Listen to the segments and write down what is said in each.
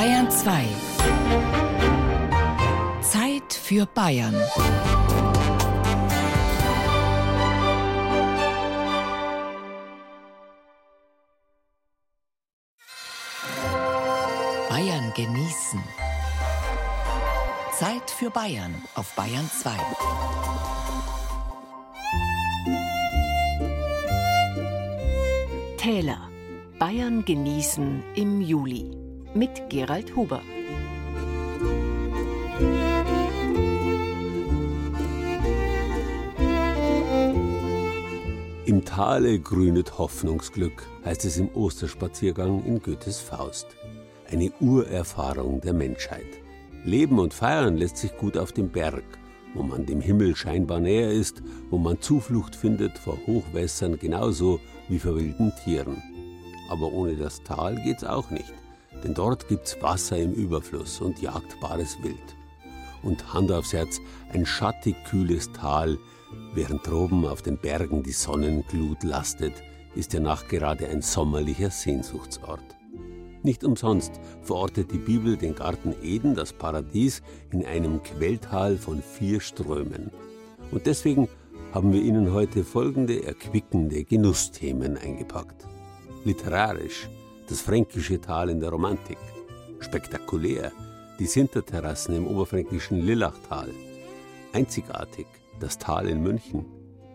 Bayern 2. Zeit für Bayern. Bayern genießen. Zeit für Bayern auf Bayern 2. Täler. Bayern genießen im Juli mit Gerald Huber. Im Tale grünet Hoffnungsglück, heißt es im Osterspaziergang in Goethes Faust. Eine Urerfahrung der Menschheit. Leben und feiern lässt sich gut auf dem Berg, wo man dem Himmel scheinbar näher ist, wo man Zuflucht findet vor Hochwässern genauso wie vor wilden Tieren. Aber ohne das Tal geht's auch nicht, denn dort gibt's Wasser im Überfluss und jagdbares Wild. Und Hand aufs Herz, ein schattig kühles Tal, während droben auf den Bergen die Sonnenglut lastet, ist der nachgerade ein sommerlicher Sehnsuchtsort. Nicht umsonst verortet die Bibel den Garten Eden, das Paradies, in einem Quelltal von vier Strömen. Und deswegen haben wir Ihnen heute folgende erquickende Genussthemen eingepackt. Literarisch das fränkische Tal in der Romantik. Spektakulär die Sinterterrassen im oberfränkischen Lillachtal. Einzigartig das Tal in München.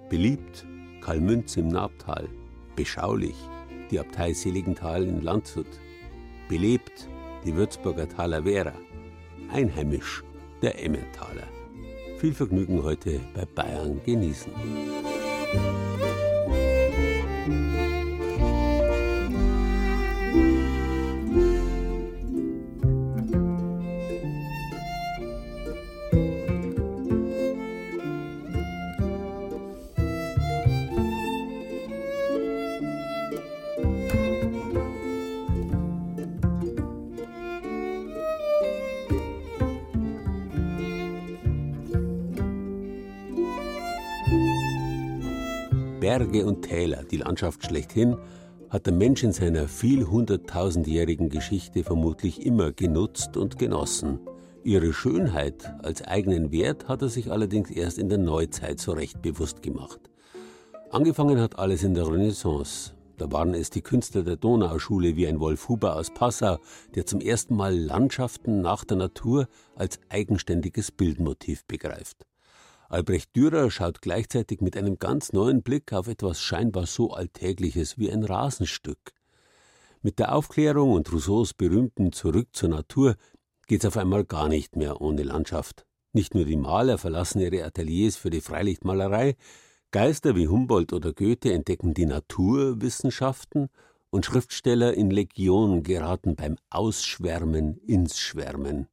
Beliebt Kalmünz im Nabtal. Beschaulich die Abtei Seligenthal in Landshut belebt die Würzburger Talavera, einheimisch der Emmentaler. Viel Vergnügen heute bei Bayern genießen. Landschaft schlechthin, hat der Mensch in seiner vielhunderttausendjährigen Geschichte vermutlich immer genutzt und genossen. Ihre Schönheit als eigenen Wert hat er sich allerdings erst in der Neuzeit so recht bewusst gemacht. Angefangen hat alles in der Renaissance. Da waren es die Künstler der Donauschule wie ein Wolf Huber aus Passau, der zum ersten Mal Landschaften nach der Natur als eigenständiges Bildmotiv begreift. Albrecht Dürer schaut gleichzeitig mit einem ganz neuen Blick auf etwas scheinbar so Alltägliches wie ein Rasenstück. Mit der Aufklärung und Rousseaus berühmten Zurück zur Natur geht's auf einmal gar nicht mehr ohne Landschaft. Nicht nur die Maler verlassen ihre Ateliers für die Freilichtmalerei, Geister wie Humboldt oder Goethe entdecken die Naturwissenschaften und Schriftsteller in Legionen geraten beim Ausschwärmen ins Schwärmen.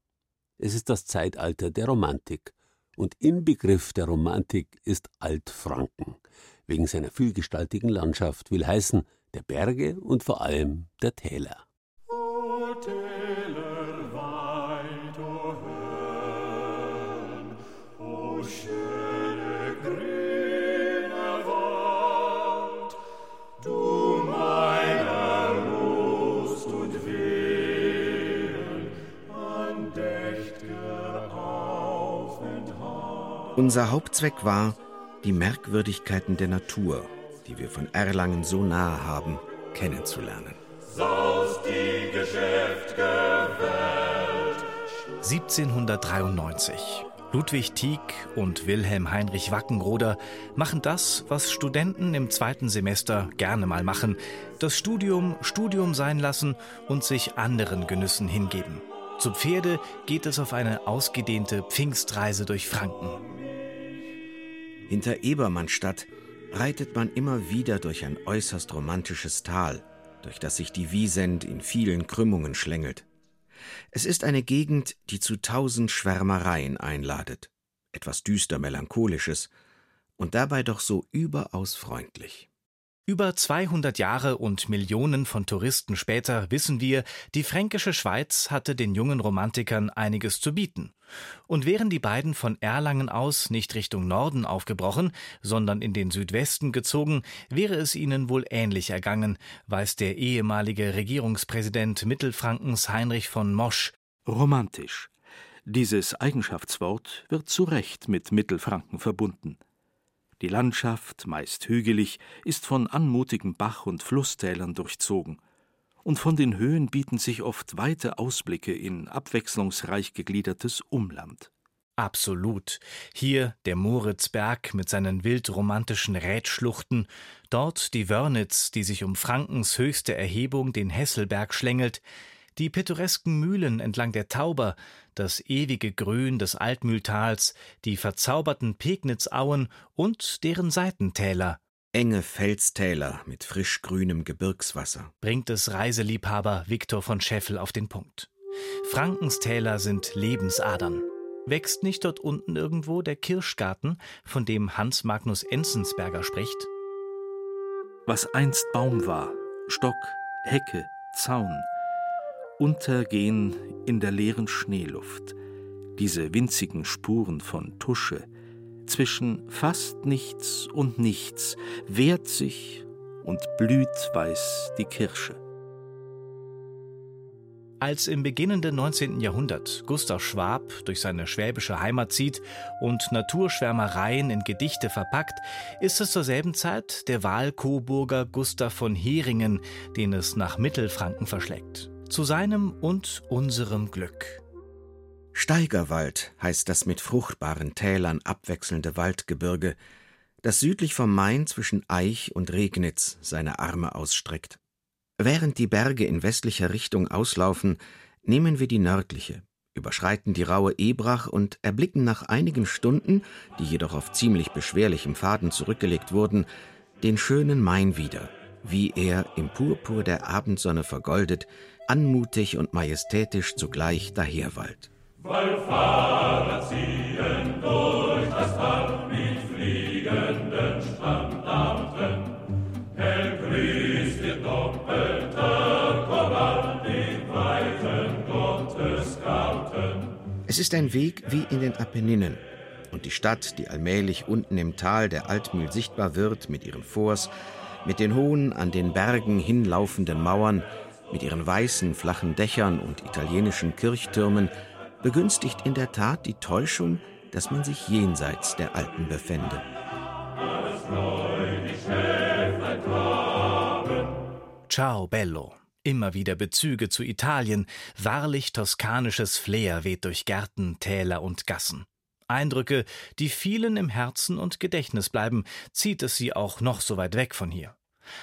Es ist das Zeitalter der Romantik und Inbegriff der Romantik ist Altfranken, wegen seiner vielgestaltigen Landschaft, will heißen der Berge und vor allem der Täler. O unser Hauptzweck war, die Merkwürdigkeiten der Natur, die wir von Erlangen so nahe haben, kennenzulernen. Saus die Welt. 1793. Ludwig Tieck und Wilhelm Heinrich Wackenroder machen das, was Studenten im zweiten Semester gerne mal machen: das Studium Studium sein lassen und sich anderen Genüssen hingeben. Zu Pferde geht es auf eine ausgedehnte Pfingstreise durch Franken. Hinter Ebermannstadt reitet man immer wieder durch ein äußerst romantisches Tal, durch das sich die Wiesent in vielen Krümmungen schlängelt. Es ist eine Gegend, die zu tausend Schwärmereien einladet, etwas düster melancholisches und dabei doch so überaus freundlich. Über 200 Jahre und Millionen von Touristen später wissen wir, die fränkische Schweiz hatte den jungen Romantikern einiges zu bieten. Und wären die beiden von Erlangen aus nicht Richtung Norden aufgebrochen, sondern in den Südwesten gezogen, wäre es ihnen wohl ähnlich ergangen, weiß der ehemalige Regierungspräsident Mittelfrankens Heinrich von Mosch. Romantisch. Dieses Eigenschaftswort wird zu Recht mit Mittelfranken verbunden. Die Landschaft, meist hügelig, ist von anmutigen Bach- und Flusstälern durchzogen, und von den Höhen bieten sich oft weite Ausblicke in abwechslungsreich gegliedertes Umland. Absolut. Hier der Moritzberg mit seinen wildromantischen Rätschluchten, dort die Wörnitz, die sich um Frankens höchste Erhebung, den Hesselberg, schlängelt, die pittoresken Mühlen entlang der Tauber, das ewige Grün des Altmühltals, die verzauberten Pegnitzauen und deren Seitentäler. Enge Felstäler mit frisch grünem Gebirgswasser. Bringt es Reiseliebhaber Viktor von Scheffel auf den Punkt. Frankens Täler sind Lebensadern. Wächst nicht dort unten irgendwo der Kirschgarten, von dem Hans Magnus Enzensberger spricht? Was einst Baum war, Stock, Hecke, Zaun, untergehen in der leeren Schneeluft, diese winzigen Spuren von Tusche, zwischen fast nichts und nichts wehrt sich und blüht weiß die Kirsche. Als im beginnenden 19. Jahrhundert Gustav Schwab durch seine schwäbische Heimat zieht und Naturschwärmereien in Gedichte verpackt, ist es zur selben Zeit der Wahlkoburger Gustav von Heringen, den es nach Mittelfranken verschlägt zu seinem und unserem Glück. Steigerwald heißt das mit fruchtbaren Tälern abwechselnde Waldgebirge, das südlich vom Main zwischen Eich und Regnitz seine Arme ausstreckt. Während die Berge in westlicher Richtung auslaufen, nehmen wir die nördliche, überschreiten die raue Ebrach und erblicken nach einigen Stunden, die jedoch auf ziemlich beschwerlichem Faden zurückgelegt wurden, den schönen Main wieder, wie er im Purpur der Abendsonne vergoldet anmutig und majestätisch zugleich daherwallt. Wallfahrer ziehen durch das Tal mit fliegenden Standarten. Hell grüßt ihr doppelter Choral den weiten Gottesgarten. Es ist ein Weg wie in den Apenninen. Und die Stadt, die allmählich unten im Tal der Altmühl sichtbar wird, mit ihren Forts, mit den hohen, an den Bergen hinlaufenden Mauern, mit ihren weißen, flachen Dächern und italienischen Kirchtürmen begünstigt in der Tat die Täuschung, dass man sich jenseits der Alpen befände. Ciao bello. Immer wieder Bezüge zu Italien, wahrlich toskanisches Flair weht durch Gärten, Täler und Gassen. Eindrücke, die vielen im Herzen und Gedächtnis bleiben, zieht es sie auch noch so weit weg von hier.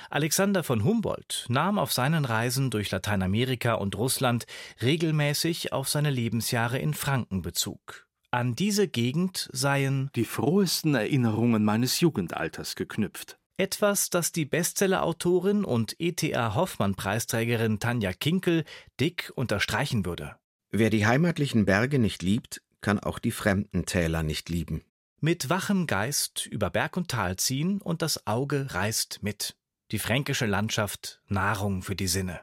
Alexander von Humboldt nahm auf seinen Reisen durch Lateinamerika und Russland regelmäßig auf seine Lebensjahre in Franken Bezug. An diese Gegend seien die frohesten Erinnerungen meines Jugendalters geknüpft. Etwas, das die Bestsellerautorin und ETA Hoffmann-Preisträgerin Tanja Kinkel dick unterstreichen würde. Wer die heimatlichen Berge nicht liebt, kann auch die fremden Täler nicht lieben. Mit wachem Geist über Berg und Tal ziehen und das Auge reist mit die fränkische Landschaft Nahrung für die Sinne.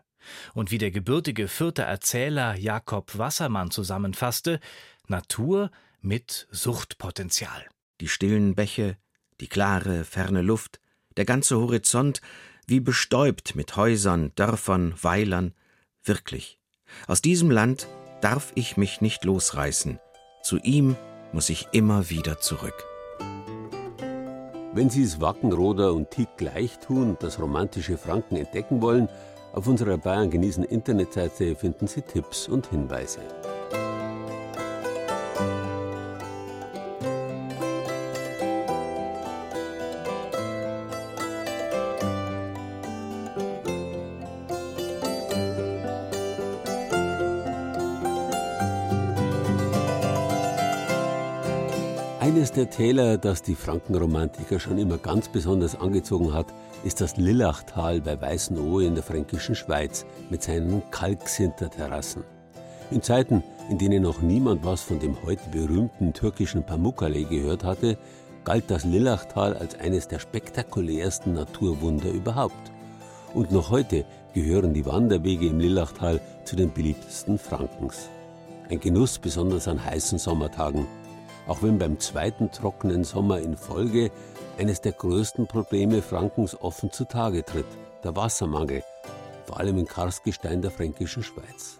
Und wie der gebürtige Fürther Erzähler Jakob Wassermann zusammenfasste, Natur mit Suchtpotenzial. Die stillen Bäche, die klare, ferne Luft, der ganze Horizont, wie bestäubt mit Häusern, Dörfern, Weilern. Wirklich. Aus diesem Land darf ich mich nicht losreißen. Zu ihm muss ich immer wieder zurück. Wenn Sie es Wackenroder und Tick gleich tun, das romantische Franken entdecken wollen, auf unserer Bayern genießen Internetseite finden Sie Tipps und Hinweise. Der Täler, das die Frankenromantiker schon immer ganz besonders angezogen hat, ist das Lillachtal bei Weißenohe in der fränkischen Schweiz mit seinen Kalksinterterrassen. In Zeiten, in denen noch niemand was von dem heute berühmten türkischen Pamukkale gehört hatte, galt das Lillachtal als eines der spektakulärsten Naturwunder überhaupt. Und noch heute gehören die Wanderwege im Lillachtal zu den beliebtesten Frankens. Ein Genuss besonders an heißen Sommertagen, auch wenn beim zweiten trockenen Sommer in Folge eines der größten Probleme Frankens offen zutage tritt, der Wassermangel, vor allem im Karstgestein der fränkischen Schweiz.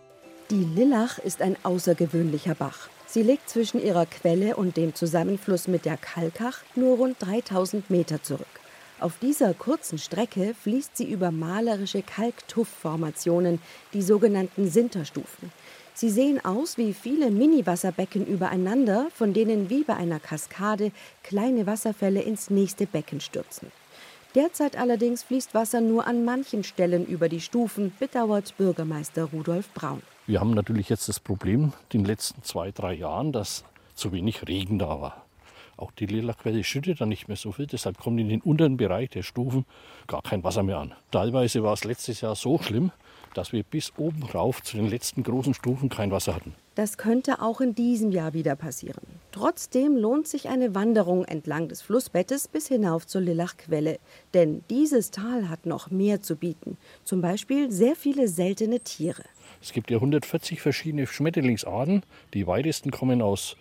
Die Lillach ist ein außergewöhnlicher Bach. Sie liegt zwischen ihrer Quelle und dem Zusammenfluss mit der Kalkach nur rund 3000 Meter zurück. Auf dieser kurzen Strecke fließt sie über malerische Kalktuffformationen, die sogenannten Sinterstufen. Sie sehen aus wie viele Mini-Wasserbecken übereinander, von denen wie bei einer Kaskade kleine Wasserfälle ins nächste Becken stürzen. Derzeit allerdings fließt Wasser nur an manchen Stellen über die Stufen, bedauert Bürgermeister Rudolf Braun. Wir haben natürlich jetzt das Problem in den letzten zwei, drei Jahren, dass zu wenig Regen da war. Auch die Lilachquelle schüttet dann nicht mehr so viel, deshalb kommt in den unteren Bereich der Stufen gar kein Wasser mehr an. Teilweise war es letztes Jahr so schlimm, dass wir bis oben rauf zu den letzten großen Stufen kein Wasser hatten. Das könnte auch in diesem Jahr wieder passieren. Trotzdem lohnt sich eine Wanderung entlang des Flussbettes bis hinauf zur Lillachquelle. Denn dieses Tal hat noch mehr zu bieten. Zum Beispiel sehr viele seltene Tiere. Es gibt ja 140 verschiedene Schmetterlingsarten. Die weitesten kommen aus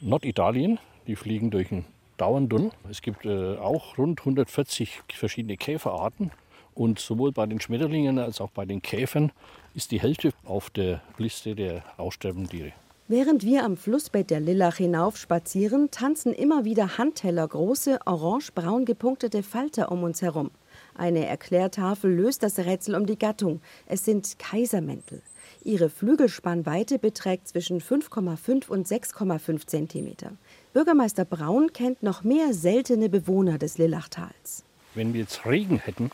Norditalien. Die fliegen durch den Dauerndunn. Es gibt äh, auch rund 140 verschiedene Käferarten. Und sowohl bei den Schmetterlingen als auch bei den Käfern ist die Hälfte auf der Liste der aussterbenden Tiere. Während wir am Flussbett der Lillach hinauf spazieren, tanzen immer wieder Handteller große, orange-braun gepunktete Falter um uns herum. Eine Erklärtafel löst das Rätsel um die Gattung. Es sind Kaisermäntel. Ihre Flügelspannweite beträgt zwischen 5,5 und 6,5 Zentimeter. Bürgermeister Braun kennt noch mehr seltene Bewohner des Lillachtals. Wenn wir jetzt Regen hätten,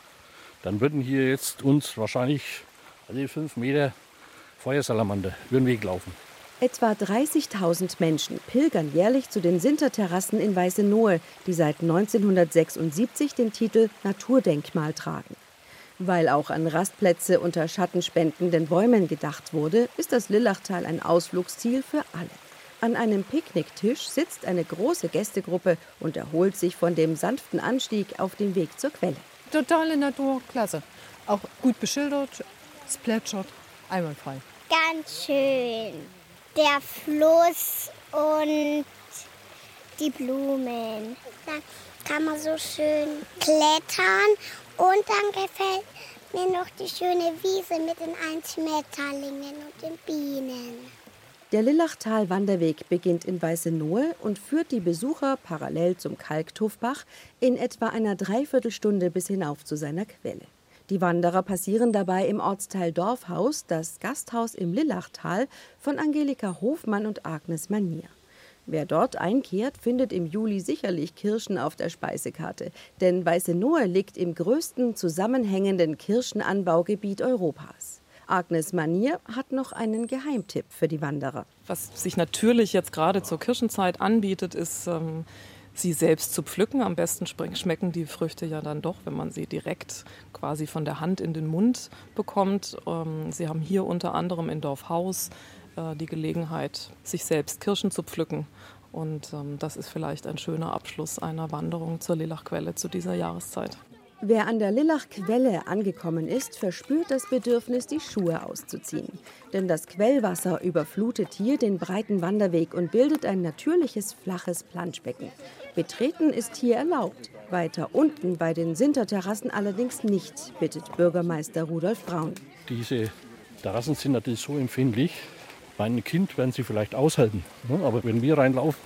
dann würden hier jetzt uns wahrscheinlich alle fünf Meter Feuersalamander über den Weg laufen. Etwa 30.000 Menschen pilgern jährlich zu den Sinterterrassen in Weißenohe, die seit 1976 den Titel Naturdenkmal tragen. Weil auch an Rastplätze unter schattenspendenden Bäumen gedacht wurde, ist das Lillachtal ein Ausflugsziel für alle. An einem Picknicktisch sitzt eine große Gästegruppe und erholt sich von dem sanften Anstieg auf dem Weg zur Quelle. Totale Natur, klasse. Auch gut beschildert, es plätschert, einwandfrei. Ganz schön. Der Fluss und die Blumen. Da kann man so schön klettern und dann gefällt mir noch die schöne Wiese mit den Einschmetterlingen und den Bienen. Der Lillachtal-Wanderweg beginnt in Weißenohe und führt die Besucher parallel zum Kalktuffbach in etwa einer Dreiviertelstunde bis hinauf zu seiner Quelle. Die Wanderer passieren dabei im Ortsteil Dorfhaus das Gasthaus im Lillachtal von Angelika Hofmann und Agnes Manier. Wer dort einkehrt, findet im Juli sicherlich Kirschen auf der Speisekarte, denn Weißenohe liegt im größten zusammenhängenden Kirschenanbaugebiet Europas. Agnes Manier hat noch einen Geheimtipp für die Wanderer. Was sich natürlich jetzt gerade zur Kirschenzeit anbietet, ist ähm, sie selbst zu pflücken. Am besten schmecken die Früchte ja dann doch, wenn man sie direkt quasi von der Hand in den Mund bekommt. Ähm, sie haben hier unter anderem in Dorfhaus äh, die Gelegenheit, sich selbst Kirschen zu pflücken. Und ähm, das ist vielleicht ein schöner Abschluss einer Wanderung zur Lillachquelle zu dieser Jahreszeit. Wer an der Lillach-Quelle angekommen ist, verspürt das Bedürfnis, die Schuhe auszuziehen. Denn das Quellwasser überflutet hier den breiten Wanderweg und bildet ein natürliches, flaches Planschbecken. Betreten ist hier erlaubt. Weiter unten bei den Sinterterrassen allerdings nicht, bittet Bürgermeister Rudolf Braun. Diese Terrassen sind natürlich so empfindlich. Einem Kind werden sie vielleicht aushalten. Ne? Aber wenn wir reinlaufen,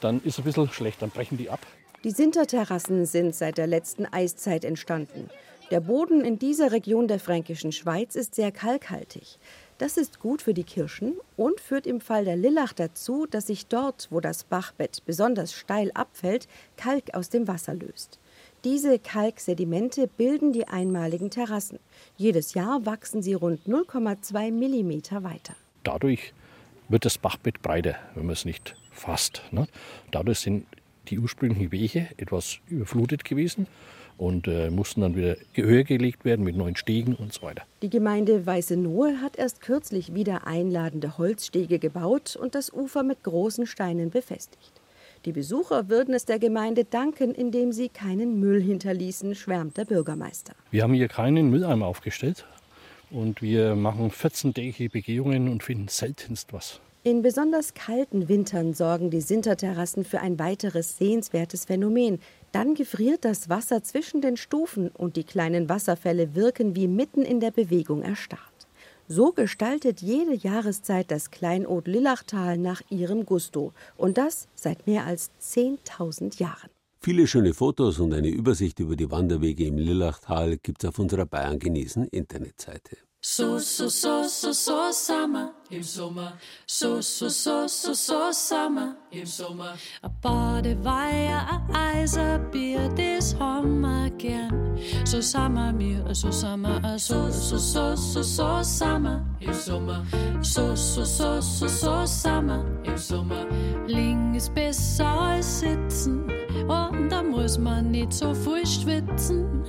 dann ist es ein bisschen schlecht, dann brechen die ab. Die Sinterterrassen sind seit der letzten Eiszeit entstanden. Der Boden in dieser Region der fränkischen Schweiz ist sehr kalkhaltig. Das ist gut für die Kirschen und führt im Fall der Lillach dazu, dass sich dort, wo das Bachbett besonders steil abfällt, Kalk aus dem Wasser löst. Diese Kalksedimente bilden die einmaligen Terrassen. Jedes Jahr wachsen sie rund 0,2 mm weiter. Dadurch wird das Bachbett breiter, wenn man es nicht fasst. Ne? Dadurch sind die ursprünglichen Wege etwas überflutet gewesen und äh, mussten dann wieder höher gelegt werden mit neuen Stegen und so weiter. Die Gemeinde Weißenohe hat erst kürzlich wieder einladende Holzstege gebaut und das Ufer mit großen Steinen befestigt. Die Besucher würden es der Gemeinde danken, indem sie keinen Müll hinterließen, schwärmt der Bürgermeister. Wir haben hier keinen Mülleimer aufgestellt und wir machen 14-tägige Begehungen und finden seltenst was. In besonders kalten Wintern sorgen die Sinterterrassen für ein weiteres sehenswertes Phänomen. Dann gefriert das Wasser zwischen den Stufen und die kleinen Wasserfälle wirken wie mitten in der Bewegung erstarrt. So gestaltet jede Jahreszeit das Kleinod Lillachtal nach ihrem Gusto. Und das seit mehr als 10.000 Jahren. Viele schöne Fotos und eine Übersicht über die Wanderwege im Lillachtal gibt's auf unserer Bayern genießen Internetseite. So, so, so, so, so Sommer im Sommer. So, so, so, so, so Sommer im Sommer. A Badewejer, a Eiserbier, das haben wir gern. So Sommer mir, so Sommer, so, so, so, so, so Sommer im Sommer. So, so, so, so, so Sommer im Sommer. Ist besser sitzen und da muss man nicht so viel schwitzen.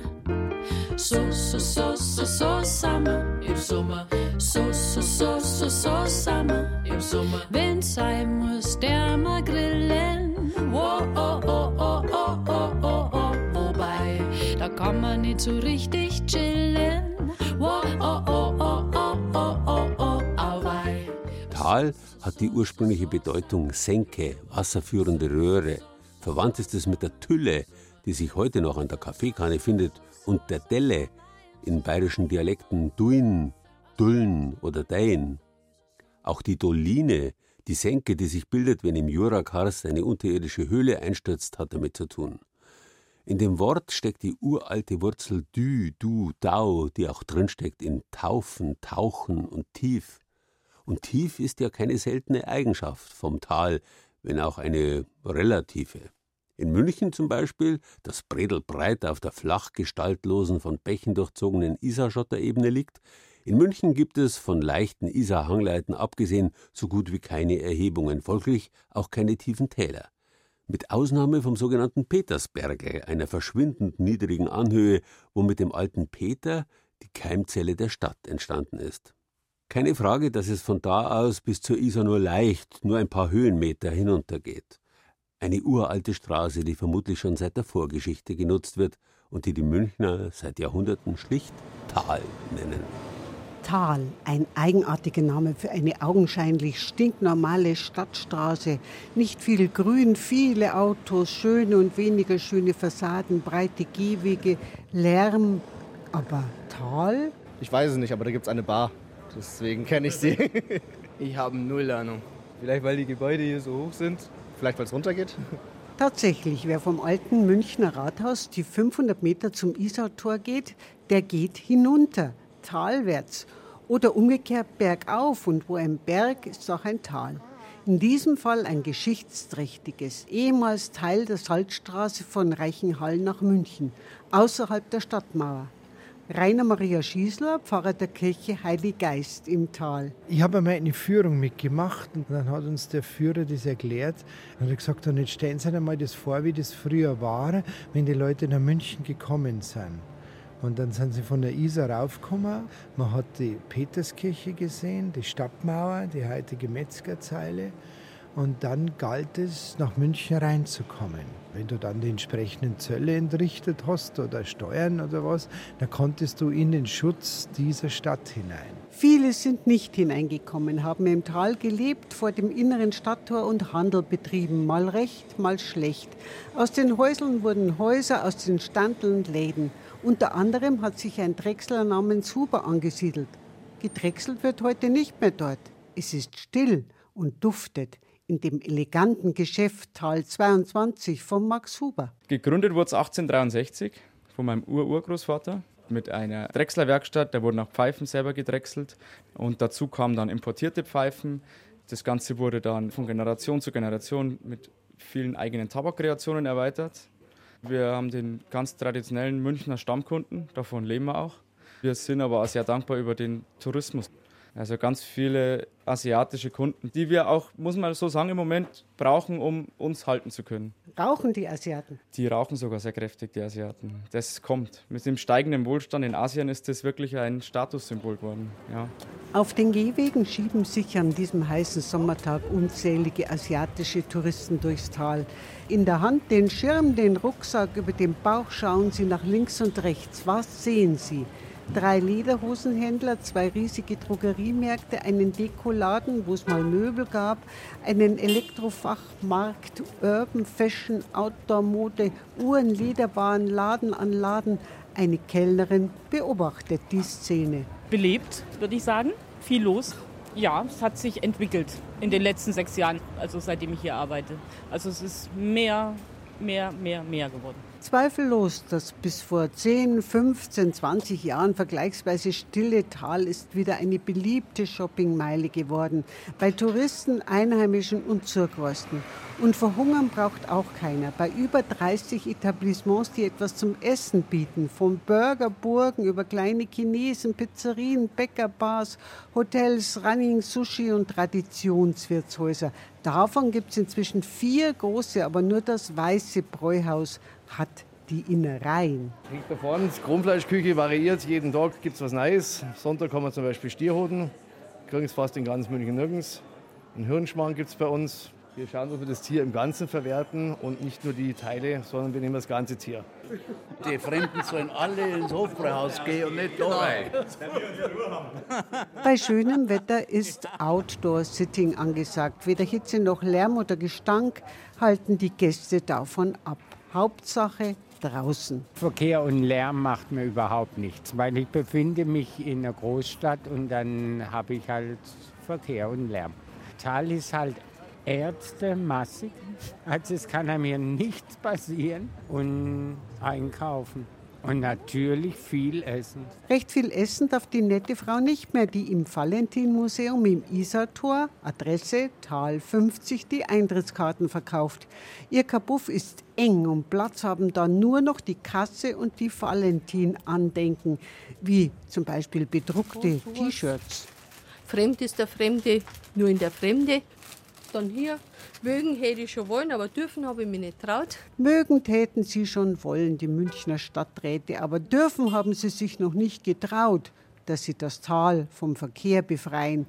So, so, so, so, so Sommer im Sommer. So, so, so, so, so Sommer im Sommer. Wenn sein muss, der mal grillen. Oh, oh, oh, oh, oh, oh, oh, oh, wobei, da kann man nicht so richtig chillen. Oh, oh, oh, oh, oh, oh, oh, oh, auwei. Tal hat die ursprüngliche Bedeutung Senke, wasserführende Röhre. Verwandt ist es mit der Tülle, die sich heute noch an der Kaffeekanne findet, und der Delle, in bayerischen Dialekten Duin, Dullen oder Dein. Auch die Doline, die Senke, die sich bildet, wenn im Jurakarst eine unterirdische Höhle einstürzt, hat damit zu tun. In dem Wort steckt die uralte Wurzel dü, du, dau, die auch drinsteckt in taufen, tauchen und tief. Und tief ist ja keine seltene Eigenschaft vom Tal, wenn auch eine relative. In München zum Beispiel, das bredelbreit auf der flach gestaltlosen, von Bächen durchzogenen Isarschotterebene liegt, in München gibt es, von leichten Isar-Hangleiten abgesehen, so gut wie keine Erhebungen, folglich auch keine tiefen Täler. Mit Ausnahme vom sogenannten Petersberge, einer verschwindend niedrigen Anhöhe, wo mit dem alten Peter die Keimzelle der Stadt entstanden ist. Keine Frage, dass es von da aus bis zur Isar nur leicht, nur ein paar Höhenmeter hinuntergeht. Eine uralte Straße, die vermutlich schon seit der Vorgeschichte genutzt wird und die die Münchner seit Jahrhunderten schlicht Tal nennen. Tal, ein eigenartiger Name für eine augenscheinlich stinknormale Stadtstraße. Nicht viel Grün, viele Autos, schöne und weniger schöne Fassaden, breite Gehwege, Lärm. Aber Tal? Ich weiß es nicht, aber da gibt es eine Bar. Deswegen kenne ich sie. ich habe null Ahnung. Vielleicht, weil die Gebäude hier so hoch sind. Vielleicht, weil es runtergeht. Tatsächlich, wer vom alten Münchner Rathaus die 500 Meter zum Isartor geht, der geht hinunter talwärts oder umgekehrt bergauf und wo ein Berg ist auch ein Tal. In diesem Fall ein geschichtsträchtiges, ehemals Teil der Salzstraße von Reichenhall nach München, außerhalb der Stadtmauer. Rainer Maria Schießler, Pfarrer der Kirche Heilig Geist im Tal. Ich habe einmal eine Führung mitgemacht und dann hat uns der Führer das erklärt. Er hat gesagt, und jetzt stellen Sie sich einmal das vor, wie das früher war, wenn die Leute nach München gekommen sind. Und dann sind sie von der Isar raufgekommen. Man hat die Peterskirche gesehen, die Stadtmauer, die heutige Metzgerzeile. Und dann galt es, nach München reinzukommen. Wenn du dann die entsprechenden Zölle entrichtet hast oder Steuern oder was, dann konntest du in den Schutz dieser Stadt hinein. Viele sind nicht hineingekommen, haben im Tal gelebt, vor dem inneren Stadttor und Handel betrieben, mal recht, mal schlecht. Aus den Häuseln wurden Häuser, aus den Standeln Läden. Unter anderem hat sich ein Drechsler namens Huber angesiedelt. Gedrechselt wird heute nicht mehr dort. Es ist still und duftet in dem eleganten Geschäft Tal 22 von Max Huber. Gegründet wurde es 1863 von meinem Ur-Urgroßvater mit einer Drechslerwerkstatt. Da wurden auch Pfeifen selber gedrechselt und dazu kamen dann importierte Pfeifen. Das Ganze wurde dann von Generation zu Generation mit vielen eigenen Tabakkreationen erweitert. Wir haben den ganz traditionellen Münchner Stammkunden, davon leben wir auch. Wir sind aber auch sehr dankbar über den Tourismus. Also ganz viele asiatische Kunden, die wir auch, muss man so sagen, im Moment brauchen, um uns halten zu können. Rauchen die Asiaten? Die rauchen sogar sehr kräftig, die Asiaten. Das kommt. Mit dem steigenden Wohlstand in Asien ist das wirklich ein Statussymbol geworden. Ja. Auf den Gehwegen schieben sich an diesem heißen Sommertag unzählige asiatische Touristen durchs Tal. In der Hand den Schirm, den Rucksack, über den Bauch schauen sie nach links und rechts. Was sehen sie? Drei Lederhosenhändler, zwei riesige Drogeriemärkte, einen Dekoladen, wo es mal Möbel gab, einen Elektrofachmarkt, Urban Fashion, Outdoor-Mode, Uhren, Lederwaren, Laden an Laden. Eine Kellnerin beobachtet die Szene. Belebt, würde ich sagen. Viel los. Ja, es hat sich entwickelt in den letzten sechs Jahren, also seitdem ich hier arbeite. Also es ist mehr, mehr, mehr, mehr geworden. Zweifellos, das bis vor 10, 15, 20 Jahren vergleichsweise stille Tal ist wieder eine beliebte Shoppingmeile geworden. Bei Touristen, Einheimischen und Zurgrosten. Und verhungern braucht auch keiner. Bei über 30 Etablissements, die etwas zum Essen bieten, von Burgerburgen über kleine Chinesen, Pizzerien, Bäckerbars, Hotels, Running, Sushi und Traditionswirtshäuser. Davon gibt es inzwischen vier große, aber nur das Weiße Bräuhaus hat die Innereien. Riecht Performance, Kronfleischküche variiert, jeden Tag gibt es was Neues. Sonntag haben wir zum Beispiel Stierhoden, kriegen es fast in ganz München nirgends. Ein Hirnschmarrn gibt es bei uns. Wir schauen, dass wir das Tier im Ganzen verwerten und nicht nur die Teile, sondern wir nehmen das ganze Tier. Die Fremden sollen alle ins Hofbräuhaus gehen und nicht da rein. Bei schönem Wetter ist Outdoor-Sitting angesagt. Weder Hitze noch Lärm oder Gestank halten die Gäste davon ab. Hauptsache draußen. Verkehr und Lärm macht mir überhaupt nichts, weil ich befinde mich in einer Großstadt und dann habe ich halt Verkehr und Lärm. Tal ist halt Ärzte massig, also es kann mir nichts passieren und einkaufen. Und natürlich viel Essen. Recht viel Essen darf die nette Frau nicht mehr, die im Valentin-Museum im Isartor, Adresse Tal 50, die Eintrittskarten verkauft. Ihr Kabuff ist eng und Platz haben da nur noch die Kasse und die Valentin-Andenken, wie zum Beispiel bedruckte T-Shirts. Fremd ist der Fremde nur in der Fremde. Dann hier, mögen hätte ich schon wollen, aber dürfen habe ich mich nicht traut. Mögen täten sie schon wollen, die Münchner Stadträte, aber dürfen haben sie sich noch nicht getraut, dass sie das Tal vom Verkehr befreien.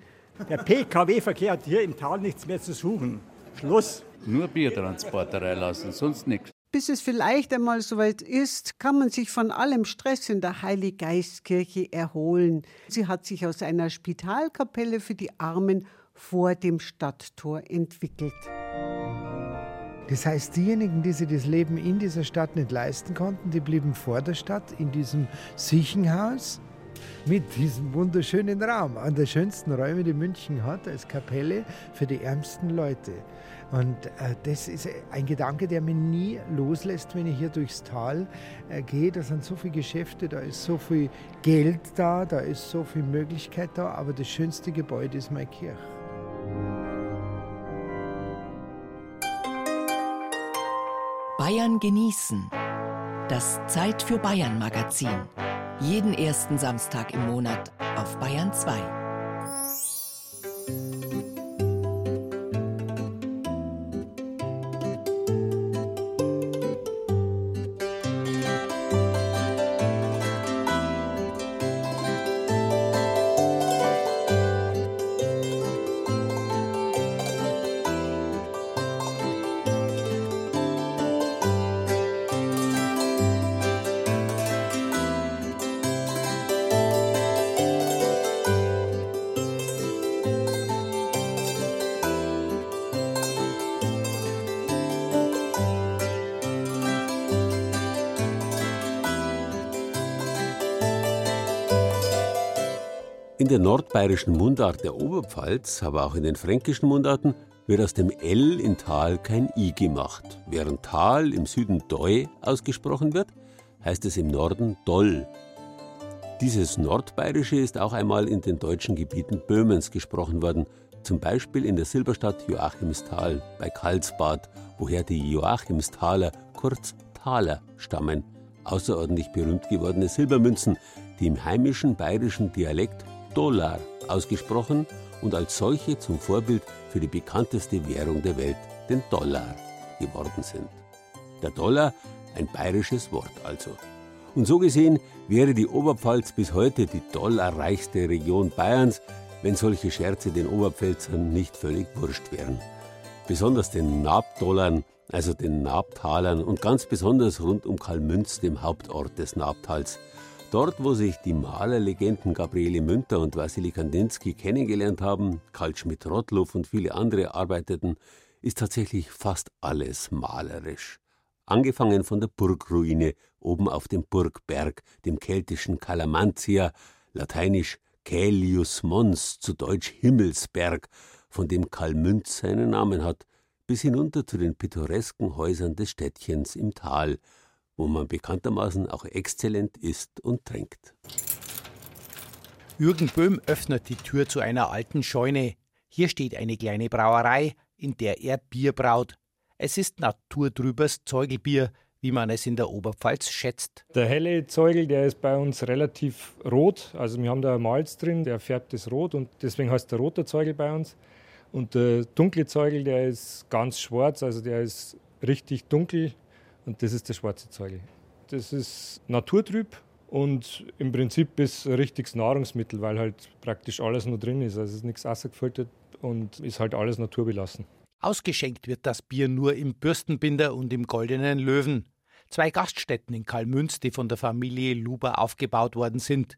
Der Pkw-Verkehr hat hier im Tal nichts mehr zu suchen. Schluss. Nur Biertransporter reinlassen, sonst nichts. Bis es vielleicht einmal soweit ist, kann man sich von allem Stress in der Heiliggeistkirche erholen. Sie hat sich aus einer Spitalkapelle für die Armen vor dem Stadttor entwickelt. Das heißt, diejenigen, die sich das Leben in dieser Stadt nicht leisten konnten, die blieben vor der Stadt in diesem Siechenhaus mit diesem wunderschönen Raum. An der schönsten Räume, die München hat, als Kapelle für die ärmsten Leute. Und äh, das ist ein Gedanke, der mich nie loslässt, wenn ich hier durchs Tal äh, gehe. Da sind so viele Geschäfte, da ist so viel Geld da, da ist so viel Möglichkeit da, aber das schönste Gebäude ist meine Kirche. Bayern genießen. Das Zeit für Bayern Magazin. Jeden ersten Samstag im Monat auf Bayern 2. In der nordbayerischen Mundart der Oberpfalz, aber auch in den fränkischen Mundarten, wird aus dem L in Tal kein I gemacht. Während Tal im Süden Doi ausgesprochen wird, heißt es im Norden Doll. Dieses Nordbayerische ist auch einmal in den deutschen Gebieten Böhmens gesprochen worden, zum Beispiel in der Silberstadt Joachimsthal bei Karlsbad, woher die Joachimsthaler, kurz Thaler, stammen. Außerordentlich berühmt gewordene Silbermünzen, die im heimischen bayerischen Dialekt Dollar ausgesprochen und als solche zum Vorbild für die bekannteste Währung der Welt, den Dollar, geworden sind. Der Dollar, ein bayerisches Wort also. Und so gesehen wäre die Oberpfalz bis heute die dollarreichste Region Bayerns, wenn solche Scherze den Oberpfälzern nicht völlig wurscht wären. Besonders den Nabdollern, also den Nabtalern und ganz besonders rund um Kalmünz, dem Hauptort des Nabtals. Dort, wo sich die Malerlegenden Gabriele Münter und Wassili Kandinsky kennengelernt haben, Karl Schmidt-Rottluff und viele andere arbeiteten, ist tatsächlich fast alles malerisch. Angefangen von der Burgruine oben auf dem Burgberg, dem keltischen Calamantia, lateinisch Caelius Mons, zu Deutsch Himmelsberg, von dem Kalmünz seinen Namen hat, bis hinunter zu den pittoresken Häusern des Städtchens im Tal, wo man bekanntermaßen auch exzellent isst und trinkt. Jürgen Böhm öffnet die Tür zu einer alten Scheune. Hier steht eine kleine Brauerei, in der er Bier braut. Es ist naturtrübes Zeugelbier, wie man es in der Oberpfalz schätzt. Der helle Zeugel, der ist bei uns relativ rot. Also wir haben da Malz drin, der färbt es rot und deswegen heißt der rote Zeugel bei uns. Und der dunkle Zeugel, der ist ganz schwarz, also der ist richtig dunkel und das ist der schwarze Zeugel. Das ist naturtrüb und im Prinzip ist ein richtiges Nahrungsmittel, weil halt praktisch alles nur drin ist. Also es ist nichts ausgefiltert und ist halt alles naturbelassen. Ausgeschenkt wird das Bier nur im Bürstenbinder und im Goldenen Löwen. Zwei Gaststätten in Kalmünz, die von der Familie Luber aufgebaut worden sind.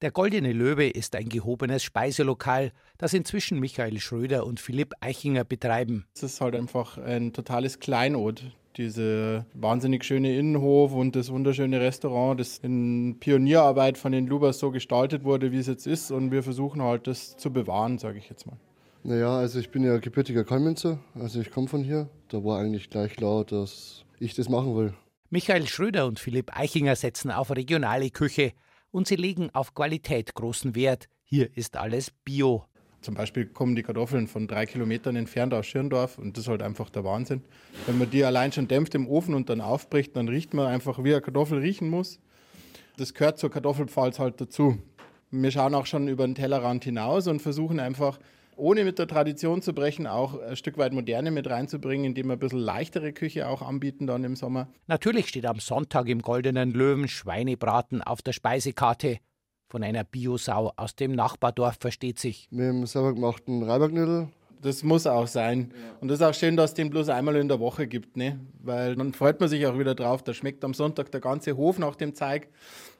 Der Goldene Löwe ist ein gehobenes Speiselokal, das inzwischen Michael Schröder und Philipp Eichinger betreiben. Es ist halt einfach ein totales Kleinod. Diese wahnsinnig schöne Innenhof und das wunderschöne Restaurant, das in Pionierarbeit von den Lubers so gestaltet wurde, wie es jetzt ist. Und wir versuchen halt, das zu bewahren, sage ich jetzt mal. Naja, also ich bin ja gebürtiger Kalmünzer, also ich komme von hier. Da war eigentlich gleich klar, dass ich das machen will. Michael Schröder und Philipp Eichinger setzen auf regionale Küche und sie legen auf Qualität großen Wert. Hier ist alles Bio. Zum Beispiel kommen die Kartoffeln von drei Kilometern entfernt aus Schirndorf und das ist halt einfach der Wahnsinn. Wenn man die allein schon dämpft im Ofen und dann aufbricht, dann riecht man einfach, wie eine Kartoffel riechen muss. Das gehört zur Kartoffelpfalz halt dazu. Wir schauen auch schon über den Tellerrand hinaus und versuchen einfach ohne mit der Tradition zu brechen, auch ein Stück weit Moderne mit reinzubringen, indem wir ein bisschen leichtere Küche auch anbieten dann im Sommer. Natürlich steht am Sonntag im Goldenen Löwen Schweinebraten auf der Speisekarte. Von einer Biosau aus dem Nachbardorf versteht sich. Mit dem selber gemachten Reiberknödel. Das muss auch sein. Und das ist auch schön, dass es den bloß einmal in der Woche gibt, ne? Weil dann freut man sich auch wieder drauf. Da schmeckt am Sonntag der ganze Hof nach dem Zeig.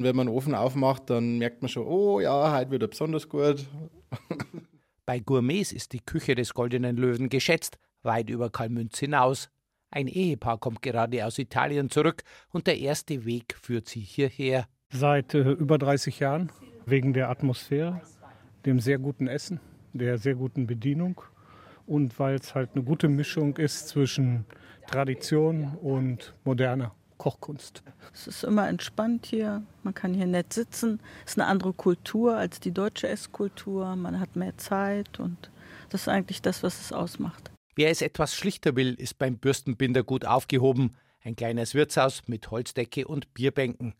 Und wenn man den Ofen aufmacht, dann merkt man schon, oh ja, heute wird er besonders gut. Bei Gourmets ist die Küche des Goldenen Löwen geschätzt, weit über Kalmünz hinaus. Ein Ehepaar kommt gerade aus Italien zurück und der erste Weg führt sie hierher. Seit äh, über 30 Jahren, wegen der Atmosphäre, dem sehr guten Essen, der sehr guten Bedienung und weil es halt eine gute Mischung ist zwischen Tradition und moderner. Kochkunst. Es ist immer entspannt hier. Man kann hier nett sitzen. Es ist eine andere Kultur als die deutsche Esskultur. Man hat mehr Zeit und das ist eigentlich das, was es ausmacht. Wer es etwas schlichter will, ist beim Bürstenbinder gut aufgehoben. Ein kleines Wirtshaus mit Holzdecke und Bierbänken.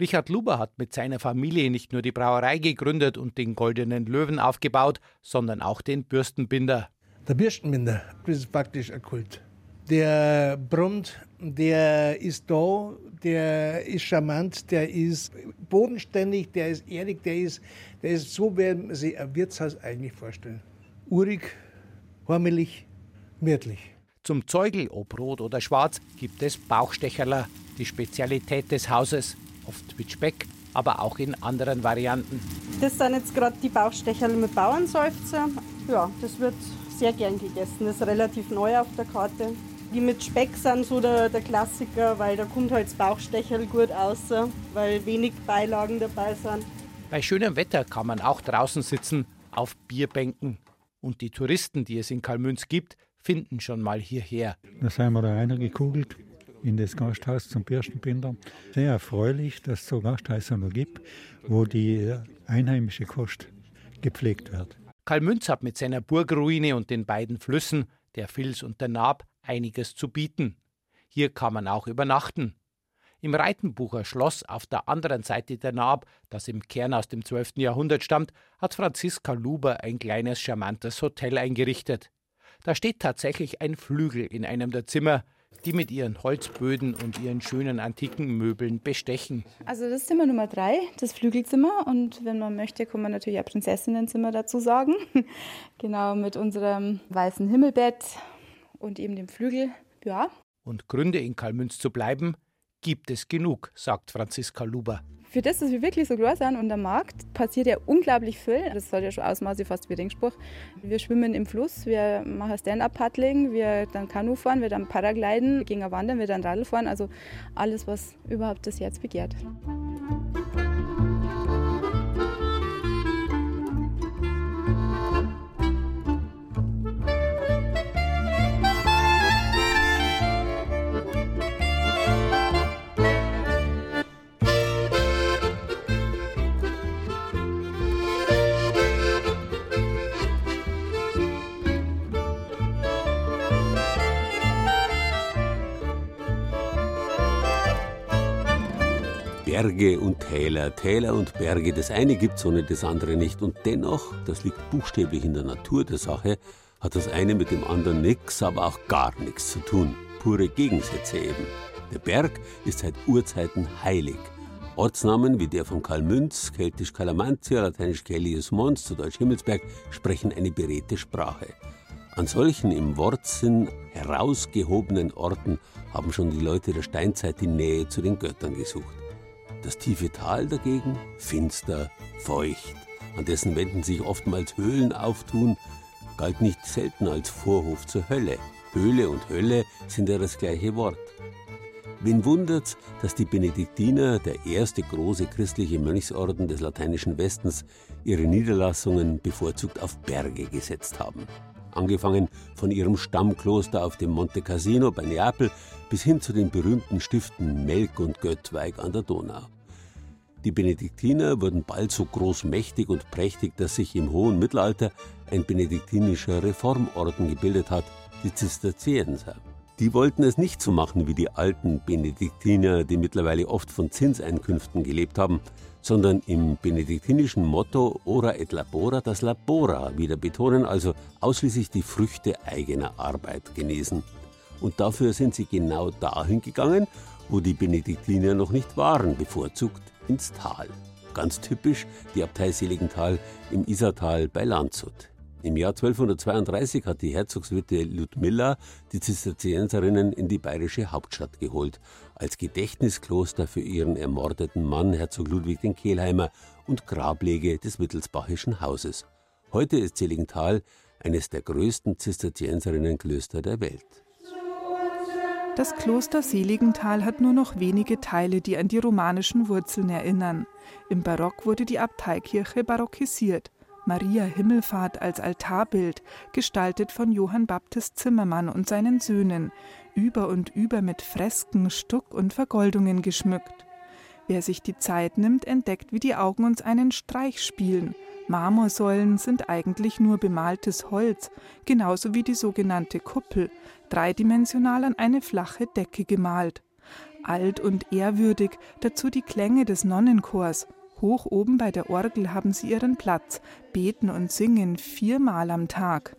Richard Luber hat mit seiner Familie nicht nur die Brauerei gegründet und den Goldenen Löwen aufgebaut, sondern auch den Bürstenbinder. Der Bürstenbinder, das ist praktisch ein Kult. Der brummt, der ist da, der ist charmant, der ist bodenständig, der ist ehrlich, der ist, der ist so, wie man sich ein Wirtshaus eigentlich vorstellen. Urig, hormelig, gemütlich. Zum Zeugel, ob rot oder schwarz, gibt es Bauchstecherler, die Spezialität des Hauses. Oft mit Speck, aber auch in anderen Varianten. Das sind jetzt gerade die Bauchstecherler mit Bauernseufzer. Ja, das wird sehr gern gegessen. Das ist relativ neu auf der Karte. Die mit Speck sind so der, der Klassiker, weil da kommt halt das Bauchstecherl gut aus, weil wenig Beilagen dabei sind. Bei schönem Wetter kann man auch draußen sitzen, auf Bierbänken. Und die Touristen, die es in Kalmünz gibt, finden schon mal hierher. Da sind wir da reingekugelt in das Gasthaus zum Birstenbinder. Sehr erfreulich, dass es so Gasthäuser noch gibt, wo die einheimische Kost gepflegt wird. Kalmünz hat mit seiner Burgruine und den beiden Flüssen, der Vils und der Naab, einiges zu bieten. Hier kann man auch übernachten. Im Reitenbucher Schloss auf der anderen Seite der Naab, das im Kern aus dem 12. Jahrhundert stammt, hat Franziska Luber ein kleines charmantes Hotel eingerichtet. Da steht tatsächlich ein Flügel in einem der Zimmer, die mit ihren Holzböden und ihren schönen antiken Möbeln bestechen. Also das Zimmer Nummer drei, das Flügelzimmer. Und wenn man möchte, kann man natürlich auch Prinzessinnenzimmer dazu sagen. genau, mit unserem weißen Himmelbett und eben dem Flügel. Ja. Und Gründe in Kalmünz zu bleiben, gibt es genug, sagt Franziska Luber. Für das, dass wir wirklich so groß sind und am Markt passiert ja unglaublich viel. Das hat ja schon Ausmaße fast wie Ringspruch. Wir schwimmen im Fluss, wir machen Stand-Up-Paddling, wir dann Kanu fahren, wir dann Paragliden, wir gehen wandern, wir dann Radl fahren. Also alles, was überhaupt das Herz begehrt. Berge und Täler, Täler und Berge, das eine gibt's ohne das andere nicht. Und dennoch, das liegt buchstäblich in der Natur der Sache, hat das eine mit dem anderen nichts, aber auch gar nichts zu tun. Pure Gegensätze eben. Der Berg ist seit Urzeiten heilig. Ortsnamen wie der von Kalmünz, keltisch Kalamantia, lateinisch Kellius Mons, zu deutsch Himmelsberg, sprechen eine beredte Sprache. An solchen im Wortsinn herausgehobenen Orten haben schon die Leute der Steinzeit die Nähe zu den Göttern gesucht. Das tiefe Tal dagegen finster, feucht, an dessen Wänden sich oftmals Höhlen auftun, galt nicht selten als Vorhof zur Hölle. Höhle und Hölle sind ja das gleiche Wort. Wen wundert's, dass die Benediktiner, der erste große christliche Mönchsorden des lateinischen Westens, ihre Niederlassungen bevorzugt auf Berge gesetzt haben. Angefangen von ihrem Stammkloster auf dem Monte Cassino bei Neapel bis hin zu den berühmten Stiften Melk und Göttweig an der Donau. Die Benediktiner wurden bald so großmächtig und prächtig, dass sich im hohen Mittelalter ein benediktinischer Reformorden gebildet hat, die Zisterzienser. Die wollten es nicht so machen wie die alten Benediktiner, die mittlerweile oft von Zinseinkünften gelebt haben, sondern im benediktinischen Motto Ora et Labora das Labora wieder betonen, also ausschließlich die Früchte eigener Arbeit genießen. Und dafür sind sie genau dahin gegangen, wo die Benediktiner noch nicht waren, bevorzugt ins Tal. Ganz typisch die Abtei Seligenthal im Isartal bei Landshut. Im Jahr 1232 hat die Herzogswitwe Ludmilla die Zisterzienserinnen in die bayerische Hauptstadt geholt, als Gedächtniskloster für ihren ermordeten Mann Herzog Ludwig den Kehlheimer und Grablege des Wittelsbachischen Hauses. Heute ist Seligenthal eines der größten Zisterzienserinnenklöster der Welt. Das Kloster Seligenthal hat nur noch wenige Teile, die an die romanischen Wurzeln erinnern. Im Barock wurde die Abteikirche barockisiert. Maria Himmelfahrt als Altarbild, gestaltet von Johann Baptist Zimmermann und seinen Söhnen, über und über mit Fresken, Stuck und Vergoldungen geschmückt. Wer sich die Zeit nimmt, entdeckt, wie die Augen uns einen Streich spielen. Marmorsäulen sind eigentlich nur bemaltes Holz, genauso wie die sogenannte Kuppel, dreidimensional an eine flache Decke gemalt. Alt und ehrwürdig, dazu die Klänge des Nonnenchors. Hoch oben bei der Orgel haben sie ihren Platz, beten und singen viermal am Tag.